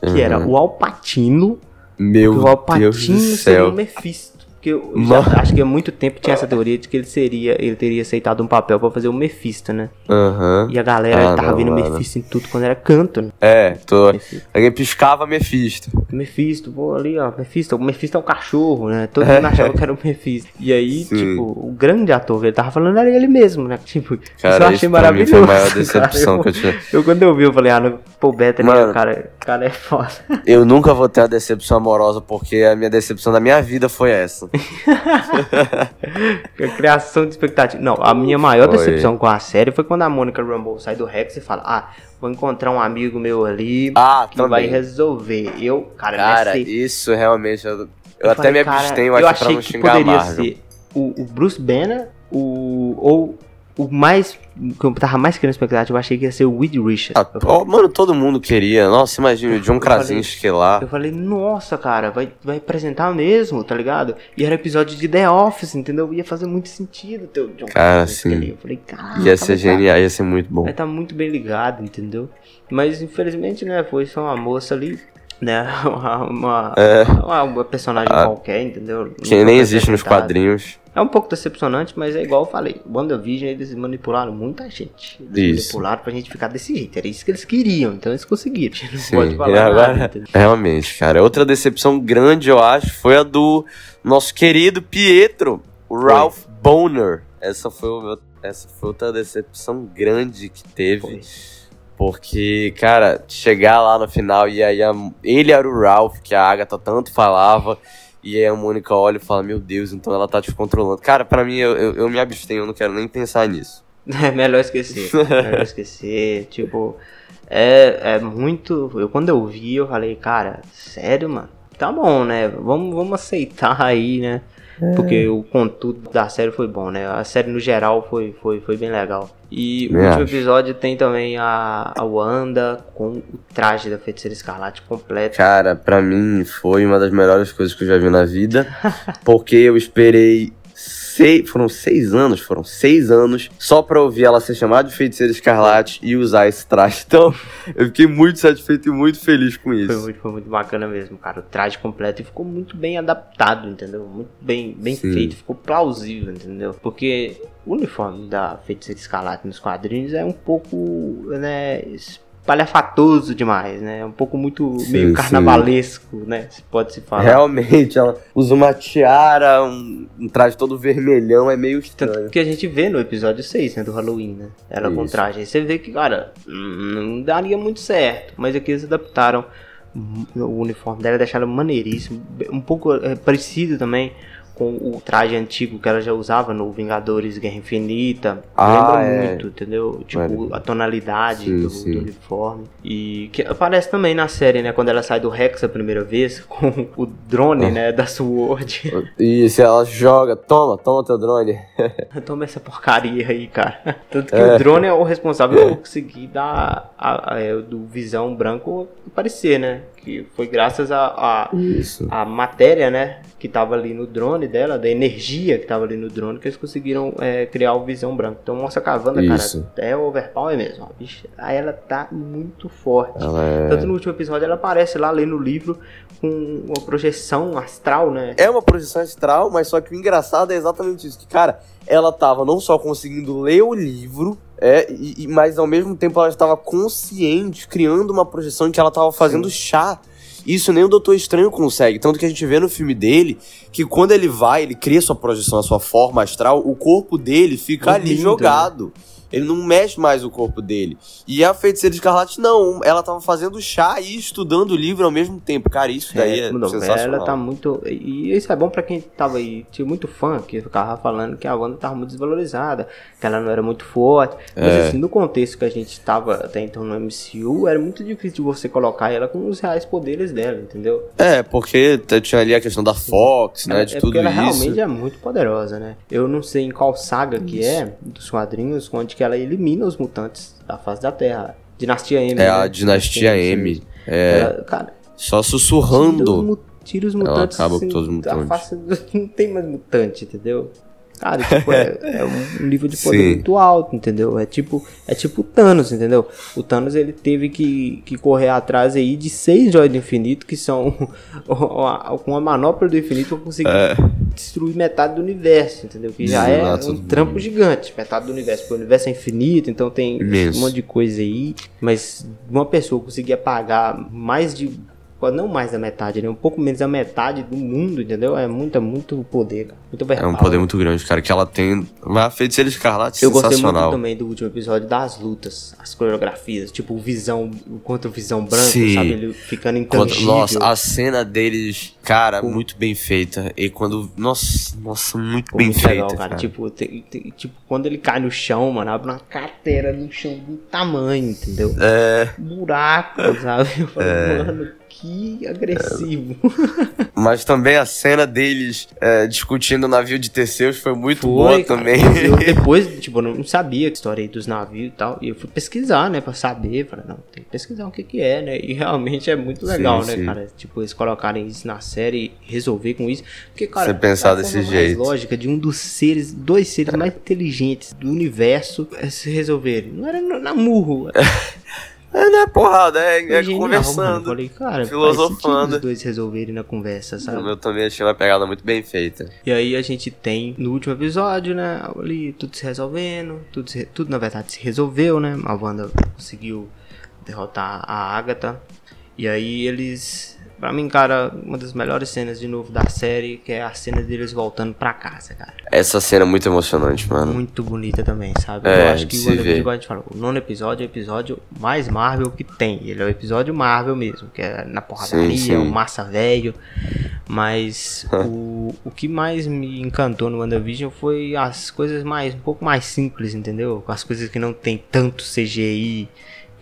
que era Uhum. o Alpatino Meu o Deus Alpatino do seria céu. o Mephisto. Porque eu acho que há muito tempo tinha essa teoria de que ele seria, ele teria aceitado um papel pra fazer o Mephisto, né? Aham. E a galera Ah, tava não, vendo mano. Mephisto em tudo quando era canto, né? É, tô. Mephisto, Alguém piscava Mephisto. Mephisto, pô, ali, ó, Mephisto, o Mephisto é o cachorro, né? Todo mundo achava que era o Mephisto. E aí, Sim. tipo, o grande ator que ele tava falando era ele mesmo, né? Tipo, isso eu Cara, achei isso pra mim maravilhoso. foi a maior cara. decepção eu, que eu tinha. eu, quando eu vi, eu falei, ah, no Paul Bettany, Mano. cara, cara é foda. Eu nunca vou ter uma decepção amorosa, porque a minha decepção da minha vida foi essa. Criação de expectativa. Não, a minha maior Foi. decepção com a série foi quando a Mônica Rambeau sai do Rex e fala: Ah, vou encontrar um amigo meu ali Ah, que vai também. resolver. Eu, cara, Cara, nessa- isso realmente. Eu, eu até falei, me abstenho eu aqui pra achei não que poderia Marvel. ser o, o Bruce Banner, o, ou o mais. que eu tava mais querendo expectativa, eu achei que ia ser o Weed Richard. Ah, oh, mano, todo mundo queria. Nossa, imagina o John Krasinski lá. Eu falei, nossa, cara, vai, vai apresentar mesmo, tá ligado? E era episódio de The Office, entendeu? Ia fazer muito sentido ter o John cara, Krasinski sim. ali. Eu falei, cara. Ia ser genial, ia ser muito bom. Vai tá muito bem ligado, entendeu? Mas infelizmente, né, foi só uma moça ali né? Uma, uma, é. uma, uma personagem ah, qualquer, entendeu? Que nem existe nos quadrinhos. É um pouco decepcionante, mas é igual eu falei. WandaVision, eles manipularam muita gente. Eles isso. manipularam pra gente ficar desse jeito. Era isso que eles queriam, então eles conseguiram. Não Sim, pode falar agora, nada, Realmente, cara. Outra decepção grande, eu acho, foi a do nosso querido Pietro, o Ralph Boner. Essa foi, o, essa foi outra decepção grande que teve. Foi. Porque, cara, chegar lá no final e aí a, ele era o Ralph, que a Agatha tanto falava, e aí a Mônica olha e fala, meu Deus, então ela tá te controlando. Cara, para mim, eu, eu, eu, me abstenho, eu não quero nem pensar nisso. É melhor esquecer. melhor esquecer. Tipo, é, é muito. Eu, quando eu vi, eu falei, cara, sério, mano? Tá bom, né? Vamos, vamos aceitar aí, né? É. Porque o conteúdo da série foi bom, né? A série no geral foi, foi, foi bem legal. E o último episódio tem também a, a Wanda com o traje da Feiticeira Escarlate completo. Cara, pra mim foi uma das melhores coisas que eu já vi na vida. porque eu esperei seis, foram seis anos, foram seis anos, só pra ouvir ela ser chamada de feiticeira escarlate e usar esse traje. Então, eu fiquei muito satisfeito e muito feliz com isso. Foi muito, foi muito bacana mesmo, cara. O traje completo e ficou muito bem adaptado, entendeu? Muito bem, bem feito, ficou plausível, entendeu? Porque o uniforme da feiticeira escarlate nos quadrinhos é um pouco, né, palhafatoso demais, né? Um pouco muito sim, meio carnavalesco, sim. né? Se pode se falar. Realmente, ela usa uma tiara, um, um, traje todo vermelhão, é meio estranho. Tanto que a gente vê no episódio 6, né, do Halloween, né? Ela Isso. com traje. Aí você vê que, cara, não daria muito certo, mas aqui eles adaptaram o uniforme dela, deixaram maneiríssimo, um pouco é, parecido também com o traje antigo que ela já usava no Vingadores Guerra Infinita. Ah, Lembra é. muito, entendeu? Tipo, a tonalidade sim, do, sim. do, uniforme. E que aparece também na série, né? Quando ela sai do Rex a primeira vez, com o drone, né? Da Sword. Isso, ela joga, toma, toma teu drone. toma essa porcaria aí, cara. Tanto que é. o drone é o responsável por conseguir dar a, a, a, do Visão Branco aparecer, né? Que foi graças a, a, a matéria, né? Que tava ali no drone dela, da energia que tava ali no drone, que eles conseguiram é, criar o Visão Branco. Então mostra que a Wanda, Isso. cara, é overpower mesmo. Bicho, aí ela tá muito forte. É... Tanto no último episódio ela aparece lá lendo o livro com uma projeção astral, né? É uma projeção astral, mas só que o engraçado é exatamente isso. Que, cara, ela tava não só conseguindo ler o livro, é, e, mas ao mesmo tempo ela estava consciente, criando uma projeção de que ela estava fazendo Sim. chá. Isso nem o Doutor Estranho consegue. Tanto que a gente vê no filme dele que quando ele vai, ele cria sua projeção, a sua forma astral, o corpo dele fica é ali lindo, jogado. Ele não mexe mais o corpo dele. E a feiticeira escarlate, não. Ela tava fazendo chá e estudando o livro ao mesmo tempo. Cara, isso daí é, é não, sensacional. Ela tá muito. E isso é bom para quem tava aí. Tinha muito fã que ficava falando que a Wanda tava muito desvalorizada, que ela não era muito forte. Mas é. assim, no contexto que a gente tava até então no MCU, era muito difícil de você colocar ela com os reais poderes dela, entendeu? É, porque tinha ali a questão da Fox, né? É, de é tudo ela isso. Ela realmente é muito poderosa, né? Eu não sei em qual saga isso. que é dos quadrinhos, onde que ela elimina os mutantes da face da Terra. Dinastia M. É né? a Dinastia M. É. Ela, cara, Só sussurrando. Tira os, mutantes. Ela acaba assim, com todos os mutantes. Face, não tem mais mutante, entendeu? Cara, tipo, é, é, um nível de poder Sim. muito alto, entendeu? É tipo, é tipo o Thanos, entendeu? O Thanos ele teve que, que correr atrás aí de seis joias do infinito, que são com a manopla do infinito pra conseguir é. destruir metade do universo, entendeu? Que já é um trampo gigante. Metade do universo, porque o universo é infinito, então tem Imenso. um monte de coisa aí. Mas uma pessoa conseguir apagar mais de não mais da metade, né? Um pouco menos da metade do mundo, entendeu? É muito, muito poder, cara. Muito verbal. É um poder muito grande, cara, que ela tem. Uma feiticeira escarlate Eu gostei muito também do último episódio das lutas, as coreografias, tipo o Visão, contra o Visão Branco, Sim. sabe? Ele ficando intangível. Nossa, a cena deles, cara, Pô. muito bem feita. E quando. Nossa, nossa, muito Pô, bem muito feita. Legal, cara. cara. Tipo, te, te, tipo, quando ele cai no chão, mano, abre uma cratera no chão do tamanho, entendeu? É. Buraco, sabe? Eu falo, é. mano que agressivo. Mas também a cena deles é, discutindo o navio de Teseus foi muito Foi, boa cara. também. Eu depois, tipo, não sabia a história aí dos navios e tal. E eu fui pesquisar, né, pra saber. Falei, não, tem que pesquisar o que que é, né? E realmente é muito legal, Sim, né, sim. cara? Tipo, eles colocarem isso na série e resolver com isso. Porque, cara, Você pensar desse jeito. Mais lógica de um dos seres, dois seres mais inteligentes do universo é se resolverem. Não era na murro. É, não é porrada, é, é Genial, mano. conversando. Falei, cara, filosofando. os dois resolverem na conversa, sabe? Eu também achei uma pegada muito bem feita. E aí a gente tem no último episódio, né? Ali tudo se resolvendo, tudo, se- tudo na verdade se resolveu, né? A Wanda conseguiu derrotar a Agatha. E aí eles. Pra mim, cara, uma das melhores cenas de novo da série, que é a cena deles voltando pra casa, cara. Essa cena é muito emocionante, mano. Muito bonita também, sabe? É, Eu acho que o igual a gente falou, o nono episódio é o episódio mais Marvel que tem. Ele é o episódio Marvel mesmo, que é na porradaria, Sim, sim. o massa velho. Mas o, o que mais me encantou no WandaVision foi as coisas mais, um pouco mais simples, entendeu? As coisas que não tem tanto CGI,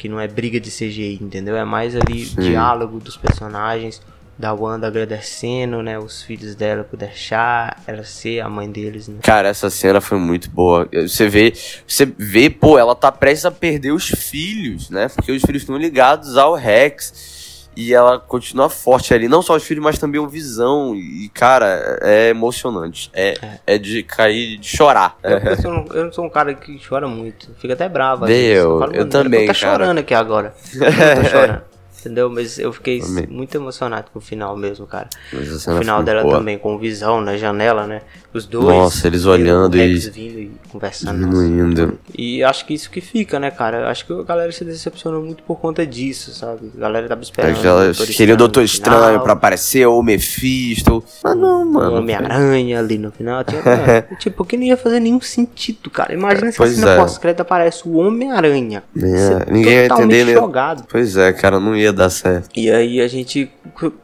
que não é briga de CGI, entendeu? É mais ali Sim. diálogo dos personagens, da Wanda agradecendo, né, os filhos dela por deixar ela ser a mãe deles, né? Cara, essa cena foi muito boa. Você vê, você vê, pô, ela tá prestes a perder os filhos, né? Porque os filhos estão ligados ao Rex. E ela continua forte ali, não só os filhos, mas também o Visão. E, cara, é emocionante. É, é de cair, de chorar. Eu, eu sou um- eu não sou um cara que chora muito. Fica até bravo. Deu, eu "Mano, também, Eu tô cara." chorando aqui agora. Eu não tô chorando. Entendeu? Mas eu fiquei Também. muito emocionado com o final mesmo, cara. O final dela boa. também, com visão na janela, né? Os dois. Nossa, eles e olhando e- vindo e conversando. Diminuindo. E acho que isso que fica, né, cara? Acho que a galera se decepcionou muito por conta disso, sabe? A galera tava esperando. O queria o Doutor Estranho final. pra aparecer, ou o Mephisto. Mas não, o mano. Homem-Aranha ali no final. Tinha, tipo, que não ia fazer nenhum sentido, cara. Imagina se a cena é. pós-crédito aparece o Homem-Aranha. É, Você ninguém ia entender, né? jogado. Pois é, cara, não ia dar certo. E aí a gente,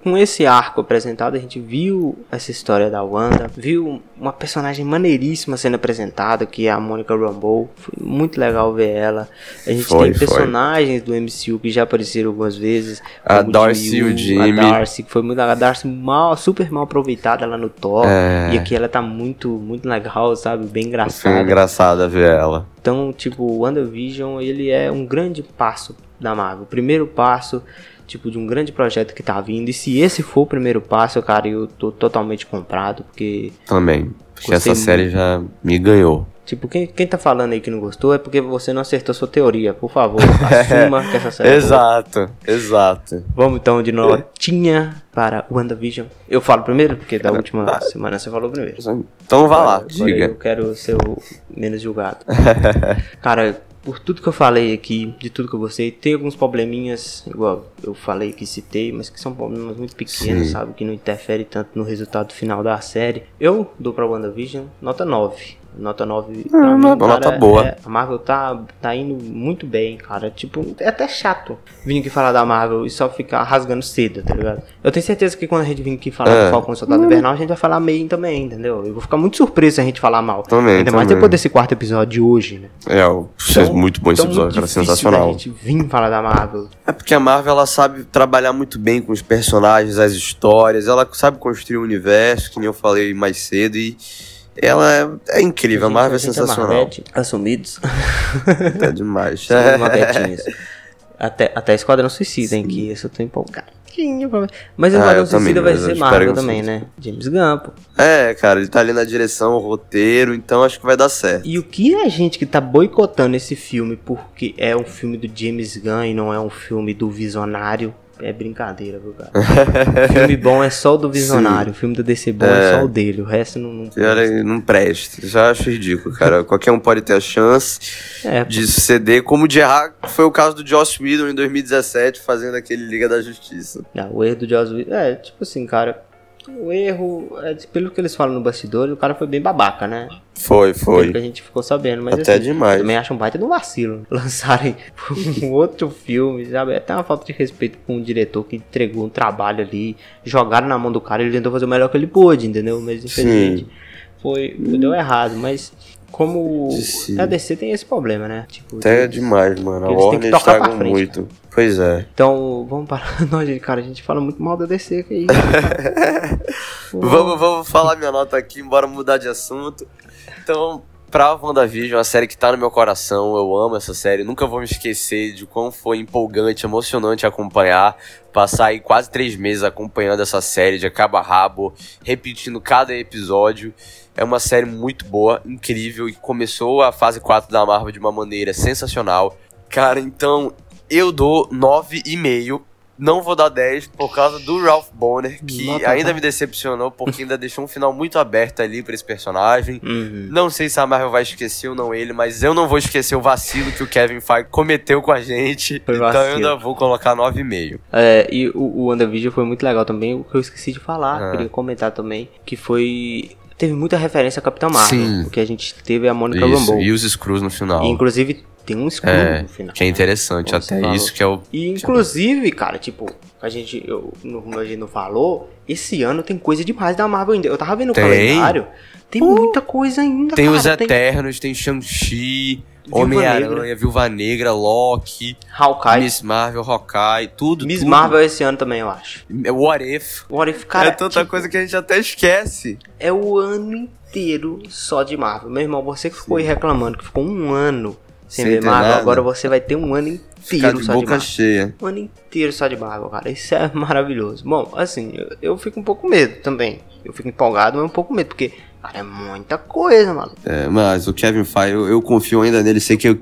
com esse arco apresentado, a gente viu essa história da Wanda, viu uma personagem maneiríssima sendo apresentada, que é a Monica Rambeau. Foi muito legal ver ela. A gente Foi, tem foi. personagens do MCU que já apareceram algumas vezes. A o Darcy e o A Jimmy. Darcy, que foi muito a Darcy mal, super mal aproveitada lá no Thor. É. E aqui ela tá muito, muito legal, sabe? Bem Foi engraçada. ver ela. Então, tipo, o WandaVision, ele é um grande passo da Marvel. O primeiro passo, tipo, de um grande projeto que tá vindo. E se esse for o primeiro passo, cara, eu tô totalmente comprado, porque, Também. Porque essa série já me ganhou. tipo, quem, quem tá falando aí que não gostou é porque você não acertou sua teoria. Por favor, assuma que essa série é exato, exato. Vamos então de notinha para WandaVision. Eu falo primeiro, porque da última semana você falou primeiro. Então vá lá, agora diga. Eu quero ser o menos julgado. Cara, por tudo que eu falei aqui, de tudo que eu gostei, tem alguns probleminhas, igual eu falei que citei, mas que são problemas muito pequenos, Sim. sabe? Que não interfere tanto no resultado final da série. Eu dou pra WandaVision nota 9. Nota 9 pra Ah, mim, uma cara, nota boa. é- a Marvel tá, tá indo muito bem, cara. Tipo, é até chato vir aqui falar da Marvel e só ficar rasgando seda, tá ligado? Eu tenho certeza que quando a gente vir aqui falar É. do Falcão Soldado Invernal, a gente vai falar meio também, entendeu? Eu vou ficar muito surpreso se a gente falar mal. Também, Ainda mais também. depois desse quarto episódio de hoje, né? É, o- Então, muito bom esse então, episódio, cara, sensacional. Da gente vir falar da Marvel. É porque a Marvel ela sabe trabalhar muito bem com os personagens, as histórias, ela sabe construir o universo, que nem eu falei mais cedo, e ela é, é incrível, a, gente- Marvel é sensacional. Marvete, assumidos. É demais. Até, até Esquadrão Suicida, hein? Que esse eu tô empolgado. Mas Ah, Esquadrão também, Suicida vai ser Marvel também, né? James Gunn, pô. É, cara, ele tá ali na direção, o roteiro, então acho que vai dar certo. E o que é gente que tá boicotando esse filme porque é um filme do James Gunn e não é um filme do Visionário? É brincadeira, viu, cara? filme bom é só o do Visionário. O filme do DC bom é, só o dele. O resto não. não olha, não presta. Já acho ridículo, cara. Qualquer um pode ter a chance É, de suceder, como de errar. Foi o caso do Joss Whedon em 2017, fazendo aquele Liga da Justiça. Não, o erro do Joss Whedon... É, tipo assim, cara... O erro, é, pelo que eles falam no bastidor, o cara foi bem babaca, né? Foi, Pelo que a foi. gente ficou sabendo. Mas Até assim, demais. Também acho um baita de um vacilo. Lançarem um outro filme, sabe? É até uma falta de respeito com o diretor que entregou um trabalho ali. Jogaram na mão do cara, ele tentou fazer o melhor que ele pôde, entendeu? Mas infelizmente foi, deu errado. Mas Como a DC tem esse problema, né? Tipo, Até eles- demais, mano. A eles têm que Warner estraga muito. Pois é. Então, vamos parar. Não, gente, cara, a gente fala muito mal da DC aqui. Vamos, vamos falar minha nota aqui, bora mudar de assunto. Então, pra WandaVision, uma série que tá no meu coração, eu amo essa série, nunca vou me esquecer de quão foi empolgante, emocionante acompanhar. Passar aí quase três meses acompanhando essa série de cabo a rabo, repetindo cada episódio. É uma série muito boa, incrível, e começou a fase 4 da Marvel de uma maneira sensacional. Cara, então eu dou 9,5. Não vou dar 10 por causa do Ralph Bonner, que Nota ainda tá. me decepcionou, porque ainda deixou um final muito aberto ali pra esse personagem. Uhum. Não sei se a Marvel vai esquecer ou não ele, mas eu não vou esquecer o vacilo que o Kevin Feige cometeu com a gente. Foi então eu ainda vou colocar 9,5. É, e o, o WandaVision foi muito legal também. O que eu esqueci de falar, Ah. queria comentar também, que foi. Teve muita referência a Capitão Marvel. Sim. Porque a gente teve a Mônica Rambeau. e os Screws no final. E, inclusive, tem um escudo É, no final. que é interessante, Como você até isso que é o. E inclusive, cara, tipo, a gente, eu, a gente não falou, esse ano tem coisa demais da Marvel ainda. Eu tava vendo Tem. o calendário, tem muita coisa ainda, Tem cara. os Eternos, tem Shang-Chi, Viúva Homem-Aranha. Viúva Negra, Loki, Hawkeye. Miss Marvel, Hawkeye, tudo. Miss tudo. Marvel esse ano também, eu acho. What If. What if, cara, é tanta tipo, coisa que a gente até esquece. é o ano inteiro só de Marvel. Meu irmão, você que ficou aí reclamando que ficou um ano sem, Sem ver Marvel, nada. agora você vai ter um ano inteiro de só de Marvel. cheia. Um ano inteiro só de Marvel, cara. Isso é maravilhoso. Bom, assim, eu, eu fico um pouco medo também. Eu fico empolgado, mas um pouco medo, porque, cara, é muita coisa, mano. É, mas o Kevin Feige, eu, eu confio ainda nele, sei que, eu-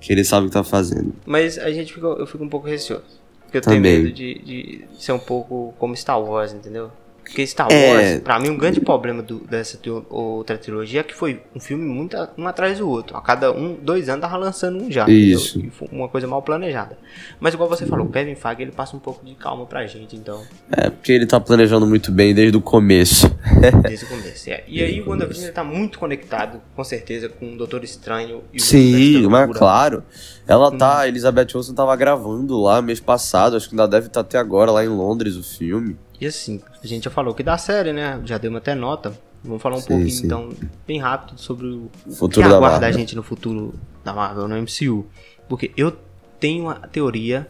que ele sabe o que tá fazendo. Mas a gente fica, eu fico um pouco receoso. Porque eu Também. tenho medo de, de ser um pouco como Star Wars, entendeu? Porque Star É. Wars, pra mim, um grande problema do- dessa teo- outra trilogia é que foi um filme muito um atrás do outro. A cada um, dois anos tava lançando um já. Isso. E uma coisa mal planejada. Mas igual você falou, o Kevin Feige ele passa um pouco de calma pra gente, então, É, porque ele tá planejando muito bem desde o começo. desde o começo. é. E aí o WandaVision tá muito conectado, com certeza, com o Doutor Estranho e o Sim, mas claro. Ela tá, a Elizabeth Olsen tava gravando lá mês passado, acho que ainda deve estar até agora lá em Londres o filme. E assim, a gente já falou que da série, né? Já deu até nota. Vamos falar um Sim, pouquinho, sim. então, bem rápido sobre o, o Futuro que da aguarda a gente no futuro da Marvel, no MCU. Porque eu tenho uma teoria,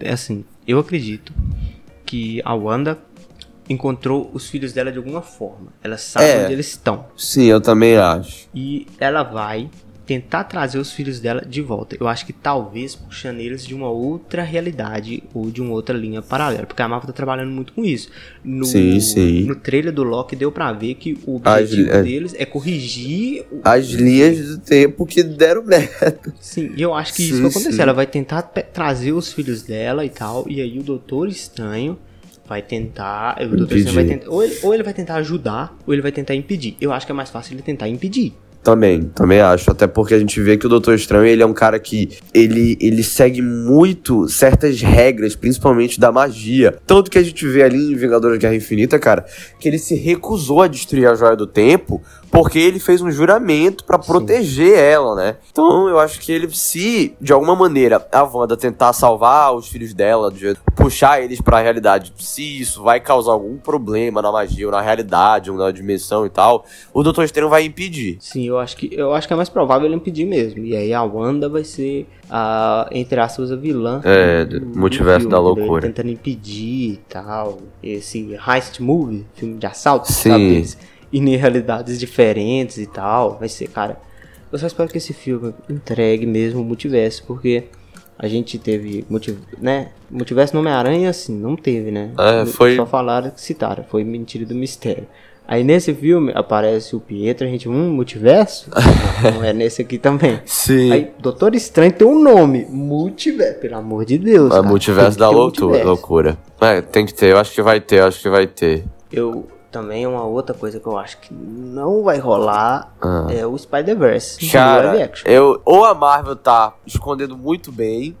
é assim, eu acredito que a Wanda encontrou os filhos dela de alguma forma. Ela sabe É. onde eles estão. Sim, eu também acho. E ela vai tentar trazer os filhos dela de volta. Eu acho que talvez puxando eles de uma outra realidade ou de uma outra linha paralela, porque a Marvel tá trabalhando muito com isso. No, Sim, sim. no trailer do Loki deu pra ver que o As- objetivo é. deles é corrigir o... As linhas do tempo que deram merda. Sim, e eu acho que isso Sim, vai acontecer. sim. Ela vai tentar trazer os filhos dela e tal, e aí o Doutor Estranho vai tentar, o Doutor Estranho vai tentar, ou ele, ou ele vai tentar ajudar, ou ele vai tentar impedir. Eu acho que é mais fácil ele tentar impedir. Também, também acho. Até porque a gente vê que o Doutor Estranho, ele é um cara que ele, ele segue muito certas regras, principalmente da magia. Tanto que a gente vê ali em Vingadores Guerra Infinita, cara, que ele se recusou a destruir a Joia do Tempo porque ele fez um juramento pra proteger ela, né? Então eu acho que ele, se de alguma maneira a Wanda tentar salvar os filhos dela, de puxar eles pra realidade, se isso vai causar algum problema na magia ou na realidade ou na dimensão e tal, o Doutor Estranho vai impedir. Sim, eu acho que eu acho que é mais provável ele impedir mesmo. E aí a Wanda vai ser a entre aspas a vilã. É, do multiverso da entendeu? loucura. Tentando impedir e tal. Esse heist movie, filme de assalto, Sim. sabe? E em realidades diferentes e tal. Vai ser, cara. Eu só espero que esse filme entregue mesmo o multiverso, porque a gente teve, multi, né? Multiverso no Homem-Aranha, assim, não teve, né? É, foi- Só falaram que citaram, foi mentira do mistério. Aí nesse filme aparece o Pietro, a gente, hum, multiverso? Não, é nesse aqui também. Sim. Aí, Doutor Estranho tem um nome, multiverso, pelo amor de Deus. cara, multiverso da loucura, multiverso. loucura. É, tem que ter, eu acho que vai ter, eu acho que vai ter. Eu também uma outra coisa que eu acho que não vai rolar Ah. é o Spider-Verse. Cara, live action. eu, ou a Marvel tá escondendo muito bem,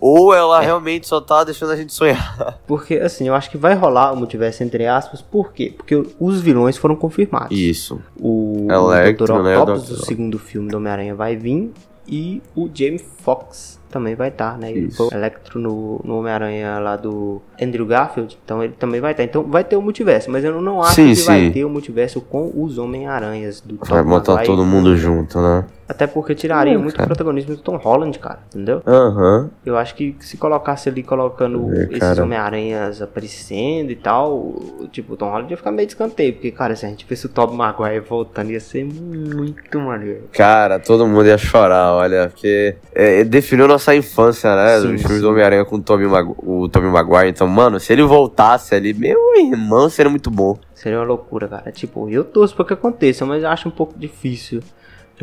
ou ela realmente só tá deixando a gente sonhar. Porque assim, eu acho que vai rolar o multiverso entre aspas, por quê? Porque os vilões foram confirmados. Isso. O Electro, Dr. né, Octopus Dr. do segundo filme do Homem-Aranha vai vir e o Jamie Foxx também vai estar, né? Ele foi o Electro no, no Homem-Aranha lá do Andrew Garfield, então ele também vai estar. Então vai ter o multiverso, mas eu não acho Sim, que vai sim. ter o multiverso com os Homem-Aranhas do Tom Vai botar Maguire. todo mundo junto, né? Até porque tiraria Hum, muito cara. protagonismo do Tom Holland, cara, entendeu? Aham. Eu acho que se colocasse ali colocando É, esses. Homem-Aranhas aparecendo e tal, tipo, o Tom Holland ia ficar meio de escanteio, porque, cara, se a gente visse o Tobey Maguire voltando, ia ser muito maneiro. Cara, todo mundo ia chorar, olha, porque é, definiu nossa infância, né? Sim, Os filmes do Homem-Aranha com o Tobey, Magu o Tobey Maguire. Então, mano, se ele voltasse ali, meu irmão, seria muito bom. Seria uma loucura, cara. Tipo, eu torço pra que aconteça, mas eu acho um pouco difícil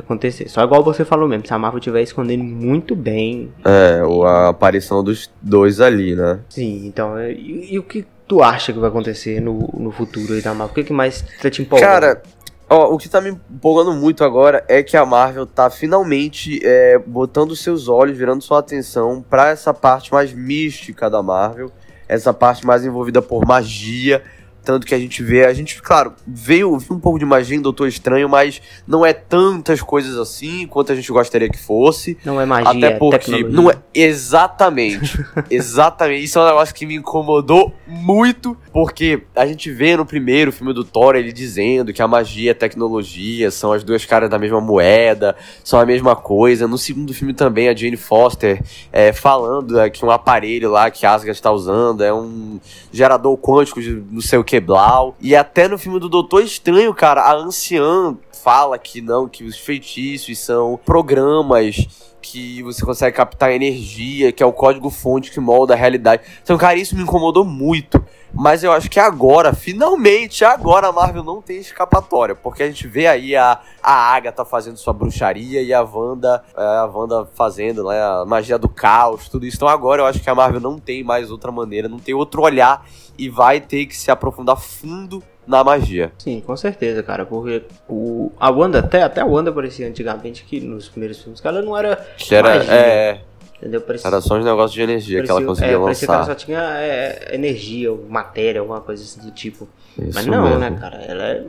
acontecer. Só igual você falou mesmo, se a Marvel estiver escondendo muito bem. É, a aparição dos dois ali, né? Sim, então, é- e, e o que tu acha que vai acontecer no, no futuro aí da Marvel? O que, que mais tá te empolgando? Cara, ó, o que tá me empolgando muito agora é que a Marvel tá finalmente é, botando seus olhos, virando sua atenção pra essa parte mais mística da Marvel, essa parte mais envolvida por magia. Tanto que a gente vê, a gente, claro, veio, viu um pouco de magia em Doutor Estranho, mas não é tantas coisas assim quanto a gente gostaria que fosse. não é magia, Até é porque tecnologia. não é exatamente, exatamente. Isso é um negócio que me incomodou muito, porque a gente vê no primeiro filme do Thor ele dizendo que a magia e a tecnologia são as duas caras da mesma moeda, são a mesma coisa. No segundo filme também a Jane Foster é, falando é, que um aparelho lá que Asgard está usando é um gerador quântico de não sei o que blau. E até no filme do Doutor Estranho, cara, a anciã fala que não, que os feitiços são programas que você consegue captar energia, que é o código-fonte que molda a realidade. Então, cara, isso me incomodou muito. Mas eu acho que agora, finalmente, agora a Marvel não tem escapatória. Porque a gente vê aí a, a Agatha fazendo sua bruxaria e a Wanda, é, a Wanda fazendo né, a magia do caos, tudo isso. Então agora eu acho que a Marvel não tem mais outra maneira, não tem outro olhar e vai ter que se aprofundar fundo na magia. Sim, com certeza, cara, porque o, a Wanda, até, até a Wanda parecia antigamente que nos primeiros filmes, que ela não era, Que era, Magia. é, entendeu? Parecia, era só uns negócios de energia que ela parecia- conseguia é, parecia que ela lançar. só tinha é, energia, ou matéria, alguma coisa assim do tipo. Mas Isso não, mesmo. né, cara, ela é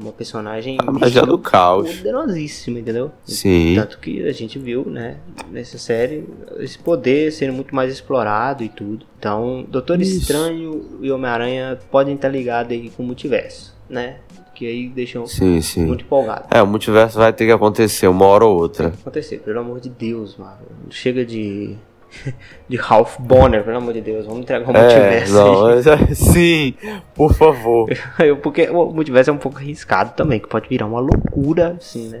uma personagem A magia do caos. poderosíssima, entendeu? Sim. Tanto que a gente viu, né, nessa série, esse poder sendo muito mais explorado e tudo. Então, Doutor Isso. Estranho e Homem-Aranha podem estar ligados aí com o multiverso, né? Que aí deixam Sim, sim. muito empolgado. É, o multiverso vai ter que acontecer uma hora ou outra. acontecer, pelo amor de Deus, mano. Chega de. de Ralph Bonner, pelo amor de Deus. Vamos entregar o É, multiverso não, aí. é, sim, por favor. Eu- Porque o multiverso é um pouco arriscado também, que pode virar uma loucura, assim, né?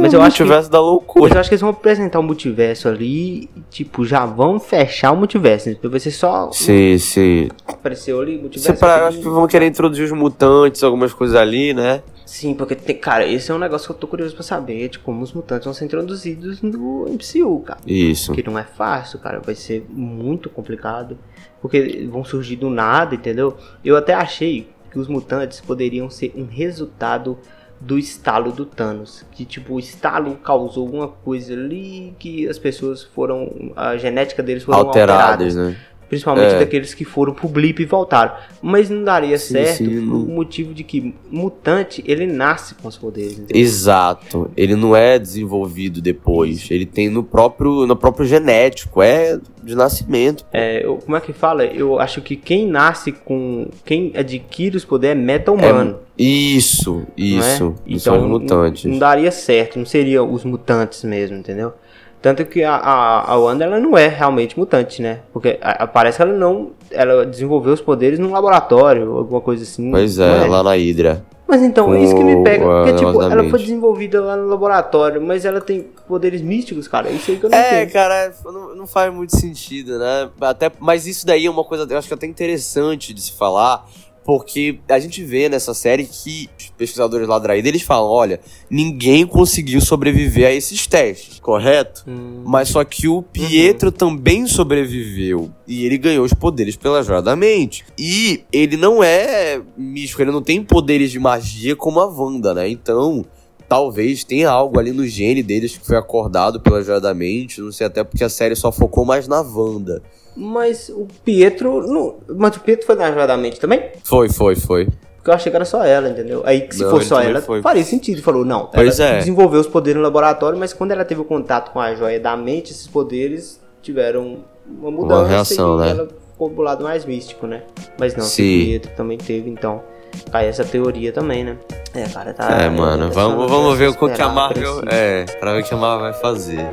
Mas o eu acho que- multiverso da Mas loucura. eu acho que eles vão apresentar o multiverso ali tipo, já vão fechar o multiverso. Então vai ser só. Sim, sim. Apareceu ali, multiverso. Separa, eu aqui. acho que vão querer introduzir os mutantes, algumas coisas ali, né? Sim, porque, tem, cara, esse é um negócio que eu tô curioso pra saber, de como os mutantes vão ser introduzidos no MCU, cara. Isso. Que não é fácil, cara. Vai ser muito complicado. Porque vão surgir do nada, entendeu? Eu até achei que os mutantes poderiam ser um resultado do estalo do Thanos. Que, tipo, o estalo causou alguma coisa ali que as pessoas foram. A genética deles foram alteradas. Alteradas, né? Principalmente É. daqueles que foram pro blip e voltaram. Mas não daria Sim, certo sim, por não. o motivo de que mutante, ele nasce com os poderes. entendeu? Exato. Ele não é desenvolvido depois. Ele tem no próprio, no próprio genético. É de nascimento. É, eu- como é que fala? Eu acho que quem nasce com. Quem adquire os poderes é meta-humano. Isso, não é? isso. Isso Então, são os mutantes. Não, não daria certo, não seriam os mutantes mesmo, entendeu? Tanto que a, a, a Wanda ela não é realmente mutante, né? Porque a- a- parece que ela não. Ela desenvolveu os poderes num laboratório, alguma coisa assim. Pois não é, lá na Hydra. Mas então, com é isso que me pega. o- Porque, tipo, ela foi desenvolvida lá no laboratório, mas ela tem poderes místicos, cara. Isso aí que eu não É, entendo. cara, não, não faz muito sentido, né? Até, mas isso daí é uma coisa, eu acho que até interessante de se falar, porque a gente vê nessa série que os pesquisadores lá da eles falam, olha, ninguém conseguiu sobreviver a esses testes, correto? Hum, Mas só que o Pietro também sobreviveu. E ele ganhou os poderes pela joia da mente. E ele não é místico, ele não tem poderes de magia como a Wanda, né? Então, talvez tenha algo ali no gene deles que foi acordado pela joia da mente. Não sei até porque a série só focou mais na Wanda. Mas o Pietro. Não, mas o Pietro foi na Joia da Mente também? Foi, foi, foi. Porque eu achei que era só ela, entendeu? Aí que se Não, fosse só ela, foi. faria sentido. Falou, não. Pois ela é. desenvolveu os poderes no laboratório, mas quando ela teve o contato com a joia da mente, esses poderes tiveram uma mudança Uma reação, e né? ela ficou pro lado mais místico, né? Mas não, Sim. Sim. Pietro também teve, então cai essa teoria também, né? É, cara, tá. É, mano, vamos, vamos ver o que a Marvel. É, pra ver o que a Marvel vai fazer.